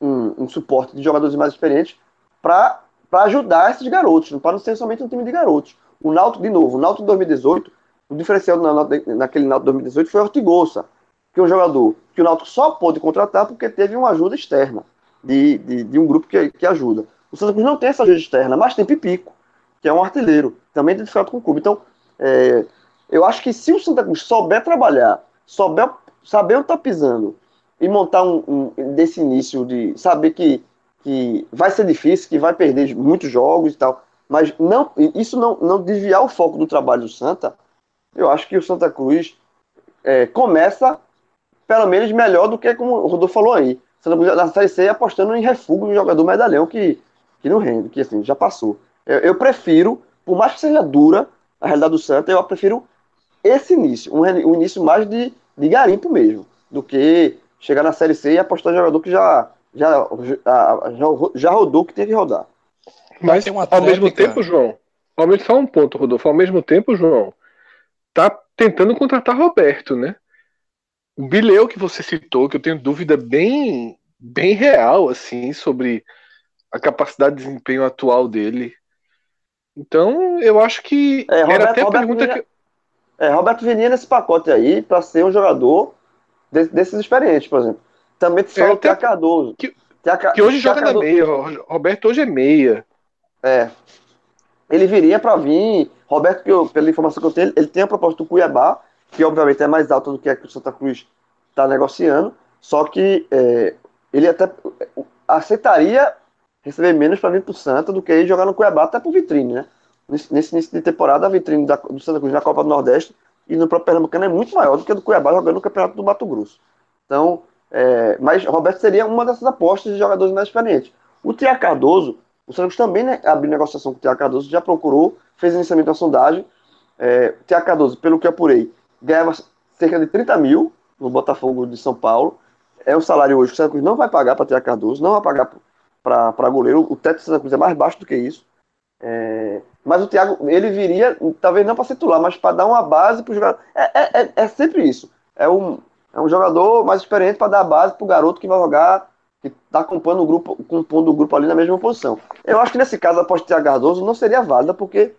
um, um suporte de jogadores mais experientes para ajudar esses garotos, para não ser somente um time de garotos. O Náutico, de novo, o Náutico de 2018, o diferencial na, na- naquele Náutico de 2018 foi o Ortigosa, que é um jogador que o Náutico só pôde contratar porque teve uma ajuda externa de, de, de um grupo que, que ajuda. O Santa Cruz não tem essa ajuda externa, mas tem Pipico, que é um artilheiro, também identificado com o clube. Então, é, eu acho que se o Santa Cruz souber trabalhar, souber saber onde está pisando e montar um, um- desse início de saber que, que vai ser difícil, que vai perder muitos jogos e tal, mas não isso não, não desviar o foco do trabalho do Santa, eu acho que o Santa Cruz é, começa pelo menos melhor do que como o Rodolfo falou aí. Santa Cruz na Série C apostando em refúgio um jogador medalhão que, que não rende, que assim, já passou. Eu, eu prefiro, por mais que seja dura a realidade do Santa, eu prefiro esse início, um, um início mais de, de garimpo mesmo, do que chegar na Série C e apostar em jogador que já, já, já, já, já rodou o que tem que rodar.
Mas ao mesmo tempo, João, ao mesmo só um ponto, Rodolfo, ao mesmo tempo, João, tá tentando contratar Roberto, né? O Bileu que você citou, que eu tenho dúvida bem, bem real, assim, sobre a capacidade de desempenho atual dele. Então, eu acho que
É,
era
Roberto-
até a
Roberto
pergunta que.
É, Roberto vinha nesse pacote aí para ser um jogador de- desses experientes, por exemplo. Também te falou
É, até-
Tia Cardoso.
que- Que hoje joga na
Cardoso-
meia. Ro- Roberto hoje é meia.
É. Ele viria para vir. Roberto, eu- pela informação que eu tenho, ele tem a proposta do Cuiabá, que obviamente é mais alta do que a que o Santa Cruz está negociando. Só que é, ele até aceitaria receber menos para vir para o Santa do que ir jogar no Cuiabá, até por vitrine, né? Nesse, nesse início de temporada, a vitrine da- do Santa Cruz na Copa do Nordeste e no próprio Pernambucano é muito maior do que a do Cuiabá jogando no Campeonato do Mato Grosso. Então, é, mas Roberto seria uma dessas apostas de jogadores mais experientes. O Tiago Cardoso, o Santos também né, abriu negociação com o Tiago Cardoso, já procurou, fez inicialmente uma sondagem. É, o Tiago Cardoso, pelo que apurei, ganhava cerca de 30 mil no Botafogo de São Paulo. É um salário hoje que o Santa Cruz não vai pagar para Tiago Cardoso, não vai pagar para goleiro. O teto do Santa Cruz é mais baixo do que isso. É, mas o Thiago, ele viria, talvez não para titular, mas para dar uma base para o jogador. É, é, é, é sempre isso. É um, é um jogador mais experiente para dar base para o garoto que vai jogar, que está compondo o grupo, compondo o grupo ali na mesma posição. Eu acho que nesse caso a aposta de Thiago Cardoso não seria válida, porque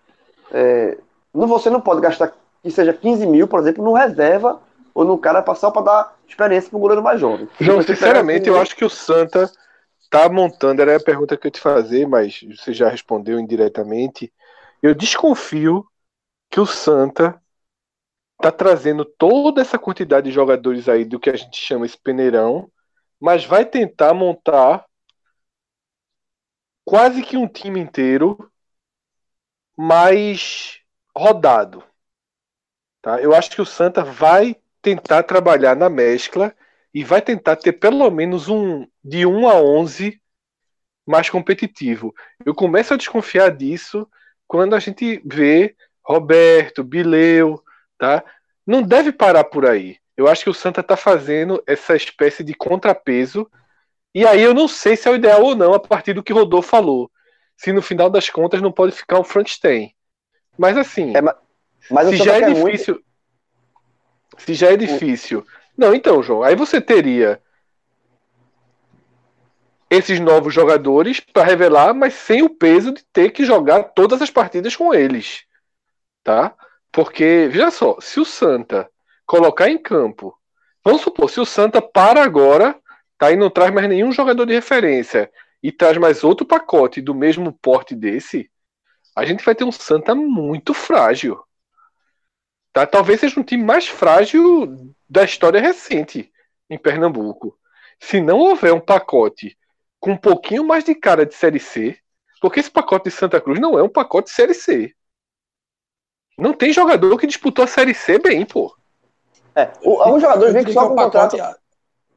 é, não, você não pode gastar que seja 15 mil, por exemplo, no reserva ou no cara passar para dar experiência para o goleiro mais jovem.
João, sinceramente, eu acho que o Santa tá montando, era a pergunta que eu te fazer, mas você já respondeu indiretamente. Eu desconfio que o Santa tá trazendo toda essa quantidade de jogadores aí do que a gente chama esse peneirão, mas vai tentar montar quase que um time inteiro mais rodado. Tá? Eu acho que o Santa vai tentar trabalhar na mescla e vai tentar ter pelo menos um de 1 a 11 mais competitivo. Eu começo a desconfiar disso quando a gente vê Roberto, Bileu, tá? Não deve parar por aí. Eu acho que o Santa está fazendo essa espécie de contrapeso. E aí eu não sei se é o ideal ou não, a partir do que Rodolfo falou. Se no final das contas não pode ficar um Frankenstein. Mas assim,
É, Mas o
se já é
quer muito-
difícil. Se já é difícil. Não, então, João, aí você teria esses novos jogadores para revelar, mas sem o peso de ter que jogar todas as partidas com eles. Tá? Porque, veja só, se o Santa colocar em campo, vamos supor, se o Santa para agora, tá, e não traz mais nenhum jogador de referência e traz mais outro pacote do mesmo porte desse, a gente vai ter um Santa muito frágil. Tá? Talvez seja um time mais frágil da história recente em Pernambuco. Se não houver um pacote com um pouquinho mais de cara de Série C, porque esse pacote de Santa Cruz não é um pacote de Série C. Não tem jogador que disputou a Série C bem, pô.
É, o, alguns jogadores vêm que só
é um
contrato.
pacote-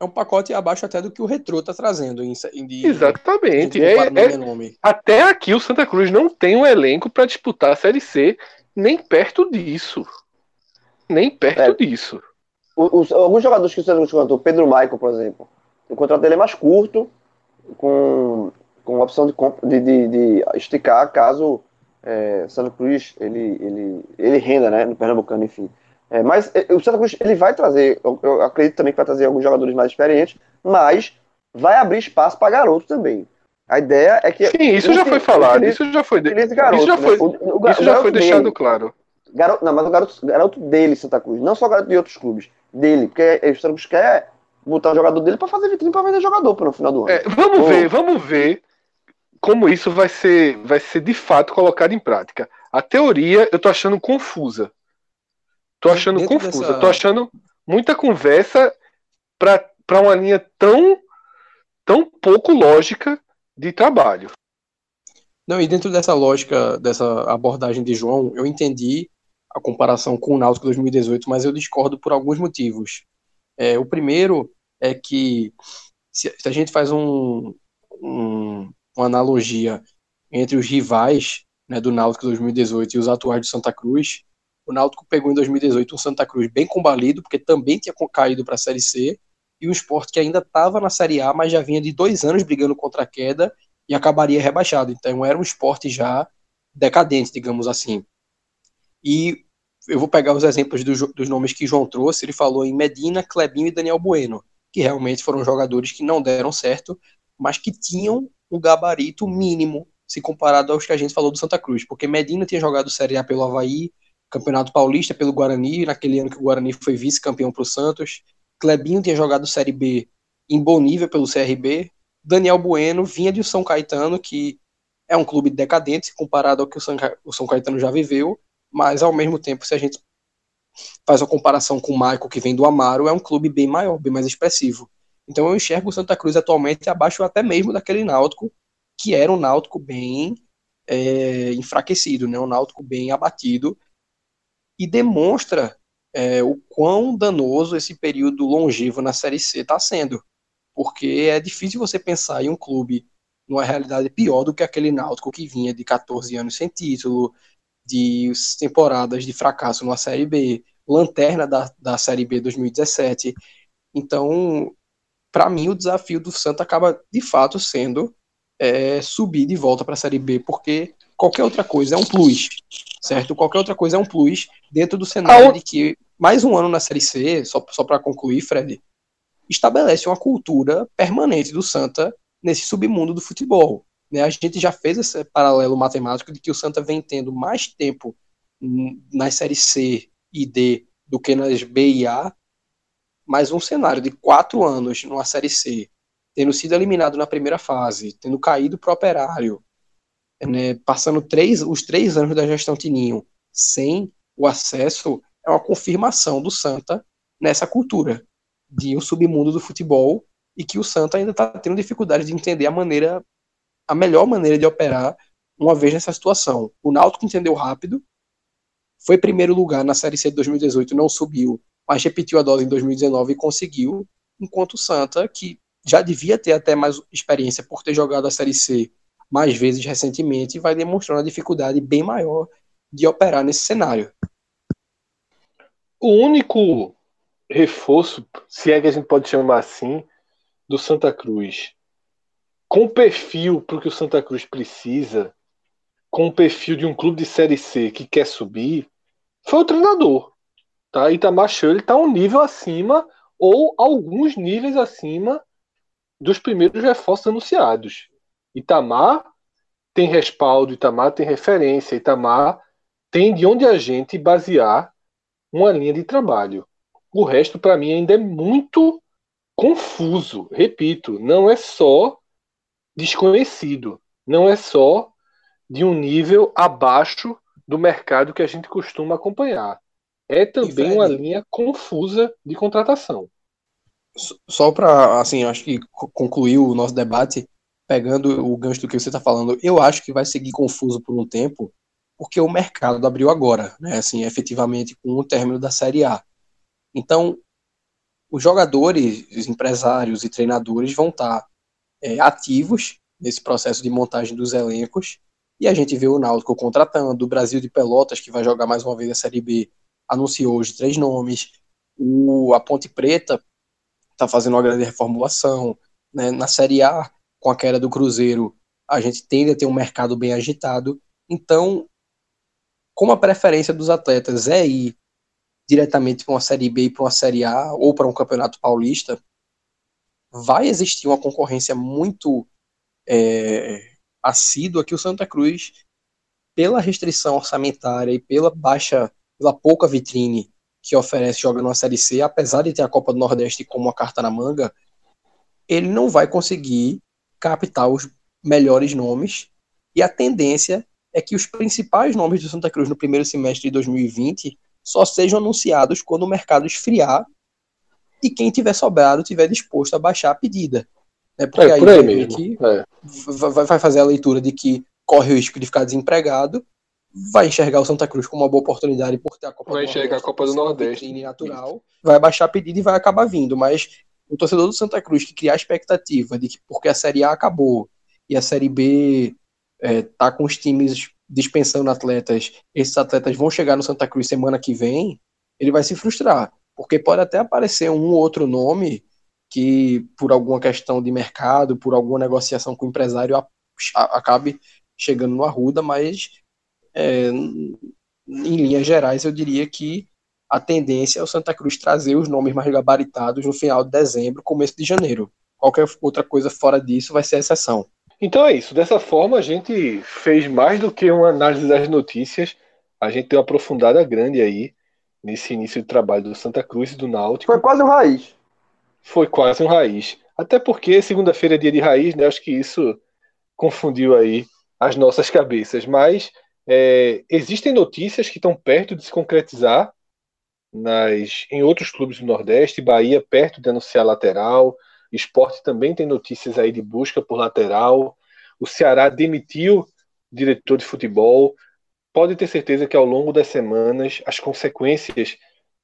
é um pacote abaixo até do que o Retrô está trazendo. Em,
de, Exatamente. É, é, até aqui o Santa Cruz não tem um elenco para disputar a Série C nem perto disso. Nem perto é. disso.
Os, alguns jogadores que o Santa Cruz contratou, Pedro Michael, por exemplo, o contrato dele é mais curto, com, com a opção de, de, de, de esticar caso é, Santa Cruz ele, ele, ele renda né, no Pernambucano, enfim. É, mas é, o Santa Cruz ele vai trazer, eu, eu, acredito também que vai trazer alguns jogadores mais experientes, mas vai abrir espaço para garoto também. A ideia é que.
Sim, isso já foi falado, isso já foi, garoto, isso já foi, né? o, o, isso já foi deixado dele, claro.
Garoto, não, mas o garoto, garoto dele, Santa Cruz, não só garoto de outros clubes, dele, porque o Santa Cruz quer botar o jogador dele para fazer vitrine para vender jogador no final do ano.
É, vamos ver, vamos ver como isso vai ser, vai ser de fato colocado em prática. A teoria eu tô achando confusa. Tô achando Dentro confusa. Dessa... Tô achando muita conversa para uma linha tão, tão pouco lógica de trabalho.
Não, e dentro dessa lógica, dessa abordagem de João, eu entendi a comparação com o Náutico 2018, mas eu discordo por alguns motivos. É, o primeiro é que se, se a gente faz um, um, uma analogia entre os rivais né, do Náutico 2018 e os atuais do Santa Cruz, o Náutico pegou em 2018 um Santa Cruz bem combalido, porque também tinha caído para a Série C, e um esporte que ainda estava na Série A, mas já vinha de dois anos brigando contra a queda e acabaria rebaixado. Então era um esporte já decadente, digamos assim. E eu vou pegar os exemplos dos, dos nomes que João trouxe. Ele falou em Medina, Clebinho e Daniel Bueno, que realmente foram jogadores que não deram certo, mas que tinham um gabarito mínimo se comparado aos que a gente falou do Santa Cruz, porque Medina tinha jogado Série A pelo Havaí, Campeonato Paulista pelo Guarani, naquele ano que o Guarani foi vice-campeão para o Santos. Clebinho tinha jogado Série B em bom nível pelo CRB. Daniel Bueno vinha de São Caetano, que é um clube decadente comparado ao que o São Caetano já viveu, mas ao mesmo tempo, se a gente faz a comparação com o Michael, que vem do Amaro, é um clube bem maior, bem mais expressivo. Então eu enxergo o Santa Cruz atualmente abaixo até mesmo daquele Náutico, que era um Náutico bem é, enfraquecido, né? um Náutico bem abatido, e demonstra é, o quão danoso esse período longevo na Série C está sendo. Porque é difícil você pensar em um clube numa realidade pior do que aquele Náutico que vinha de 14 anos sem título, de temporadas de fracasso na Série B, lanterna da, da Série B 2017. Então, para mim, o desafio do Santa acaba de fato sendo é, subir de volta para a Série B, porque qualquer outra coisa é um plus, certo? Qualquer outra coisa é um plus dentro do cenário de que mais um ano na Série C, só, só para concluir, Fred, estabelece uma cultura permanente do Santa nesse submundo do futebol. Né? A gente já fez esse paralelo matemático de que o Santa vem tendo mais tempo nas séries C e D do que nas B e A, mas um cenário de quatro anos numa série C, tendo sido eliminado na primeira fase, tendo caído para o operário, né, passando três, os três anos da gestão Tininho sem o acesso, é uma confirmação do Santa nessa cultura de um submundo do futebol e que o Santa ainda está tendo dificuldade de entender a maneira a melhor maneira de operar uma vez nessa situação. O Náutico entendeu rápido, foi primeiro lugar na Série C de 2018, não subiu, mas repetiu a dose em 2019 e conseguiu, enquanto o Santa, que já devia ter até mais experiência por ter jogado a Série C mais vezes recentemente, vai demonstrando uma dificuldade bem maior de operar nesse cenário.
O único reforço, se é que a gente pode chamar assim, do Santa Cruz com perfil para o que o Santa Cruz precisa, com o perfil de um clube de Série C que quer subir, foi o treinador. Tá? Itamar Schulli está um nível acima ou alguns níveis acima dos primeiros reforços anunciados. Itamar tem respaldo, Itamar tem referência, Itamar tem de onde a gente basear uma linha de trabalho. O resto, para mim, ainda é muito confuso. Repito, não é só desconhecido. Não é só de um nível abaixo do mercado que a gente costuma acompanhar. É também uma linha confusa de contratação.
Só para, assim, acho que concluir o nosso debate, pegando o gancho do que você está falando, eu acho que vai seguir confuso por um tempo, porque o mercado abriu agora, né? Assim, efetivamente, com o término da Série A. Então, os jogadores, os empresários e treinadores vão estar é, ativos nesse processo de montagem dos elencos. E a gente vê o Náutico contratando, o Brasil de Pelotas, que vai jogar mais uma vez a Série B, anunciou hoje três nomes. O, a Ponte Preta está fazendo uma grande reformulação. Né? Na Série A, com a queda do Cruzeiro, a gente tende a ter um mercado bem agitado. Então, como a preferência dos atletas é ir diretamente para uma Série B e para uma Série A ou para um Campeonato Paulista, vai existir uma concorrência muito é, assídua que o Santa Cruz, pela restrição orçamentária e pela baixa, pela pouca vitrine que oferece jogando uma Série C, apesar de ter a Copa do Nordeste como uma carta na manga, ele não vai conseguir captar os melhores nomes. E a tendência é que os principais nomes do Santa Cruz no primeiro semestre de 2020 só sejam anunciados quando o mercado esfriar e quem tiver sobrado tiver disposto a baixar a pedida. Né? Porque
É,
aí,
por aí
vai,
mesmo. É.
vai vai fazer a leitura de que corre o risco de ficar desempregado, vai enxergar o Santa Cruz como uma boa oportunidade por ter a Copa
Vai
do
enxergar a
Nordeste,
Copa do Nordeste.
natural, vai baixar a pedida e vai acabar vindo. Mas o torcedor do Santa Cruz que criar a expectativa de que porque a Série A acabou e a Série B é, tá com os times dispensando atletas, esses atletas vão chegar no Santa Cruz semana que vem, ele vai se frustrar. Porque pode até aparecer um ou outro nome que, por alguma questão de mercado, por alguma negociação com o empresário, a- a- acabe chegando no Arruda, mas é, em linhas gerais eu diria que a tendência é o Santa Cruz trazer os nomes mais gabaritados no final de dezembro, começo de janeiro. Qualquer outra coisa fora disso vai ser exceção.
Então é isso. Dessa forma, a gente fez mais do que uma análise das notícias. A gente deu uma aprofundada grande aí nesse início de trabalho do Santa Cruz e do Náutico.
Foi quase um raiz.
Foi quase um raiz. Até porque segunda-feira é dia de raiz, né? Acho que isso confundiu aí as nossas cabeças. Mas é, existem notícias que estão perto de se concretizar nas, em outros clubes do Nordeste. Bahia perto de anunciar lateral. Esporte também tem notícias aí de busca por lateral. O Ceará demitiu diretor de futebol. Pode ter certeza que ao longo das semanas as consequências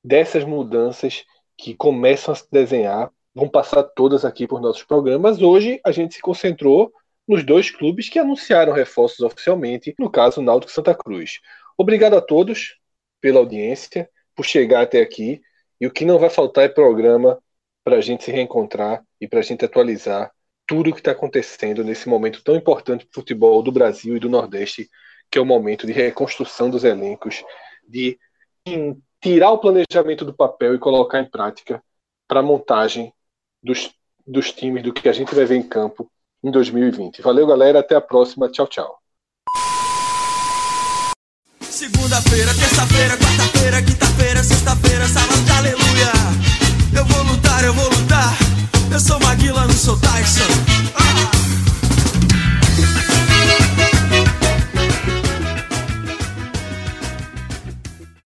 dessas mudanças que começam a se desenhar vão passar todas aqui por nossos programas. Hoje a gente se concentrou nos dois clubes que anunciaram reforços oficialmente, no caso Náutico e Santa Cruz. Obrigado a todos pela audiência, por chegar até aqui. E o que não vai faltar é programa para a gente se reencontrar e para a gente atualizar tudo o que está acontecendo nesse momento tão importante para o futebol do Brasil e do Nordeste, que é o momento de reconstrução dos elencos, de tirar o planejamento do papel e colocar em prática para a montagem dos, dos times do que a gente vai ver em campo em 2020. Valeu, galera. Até a próxima. Tchau, tchau.
Segunda-feira, terça-feira, quarta-feira, quinta-feira, sexta-feira, sábado, aleluia. Eu vou lutar, eu vou lutar. Eu sou Maguila, não sou Tyson.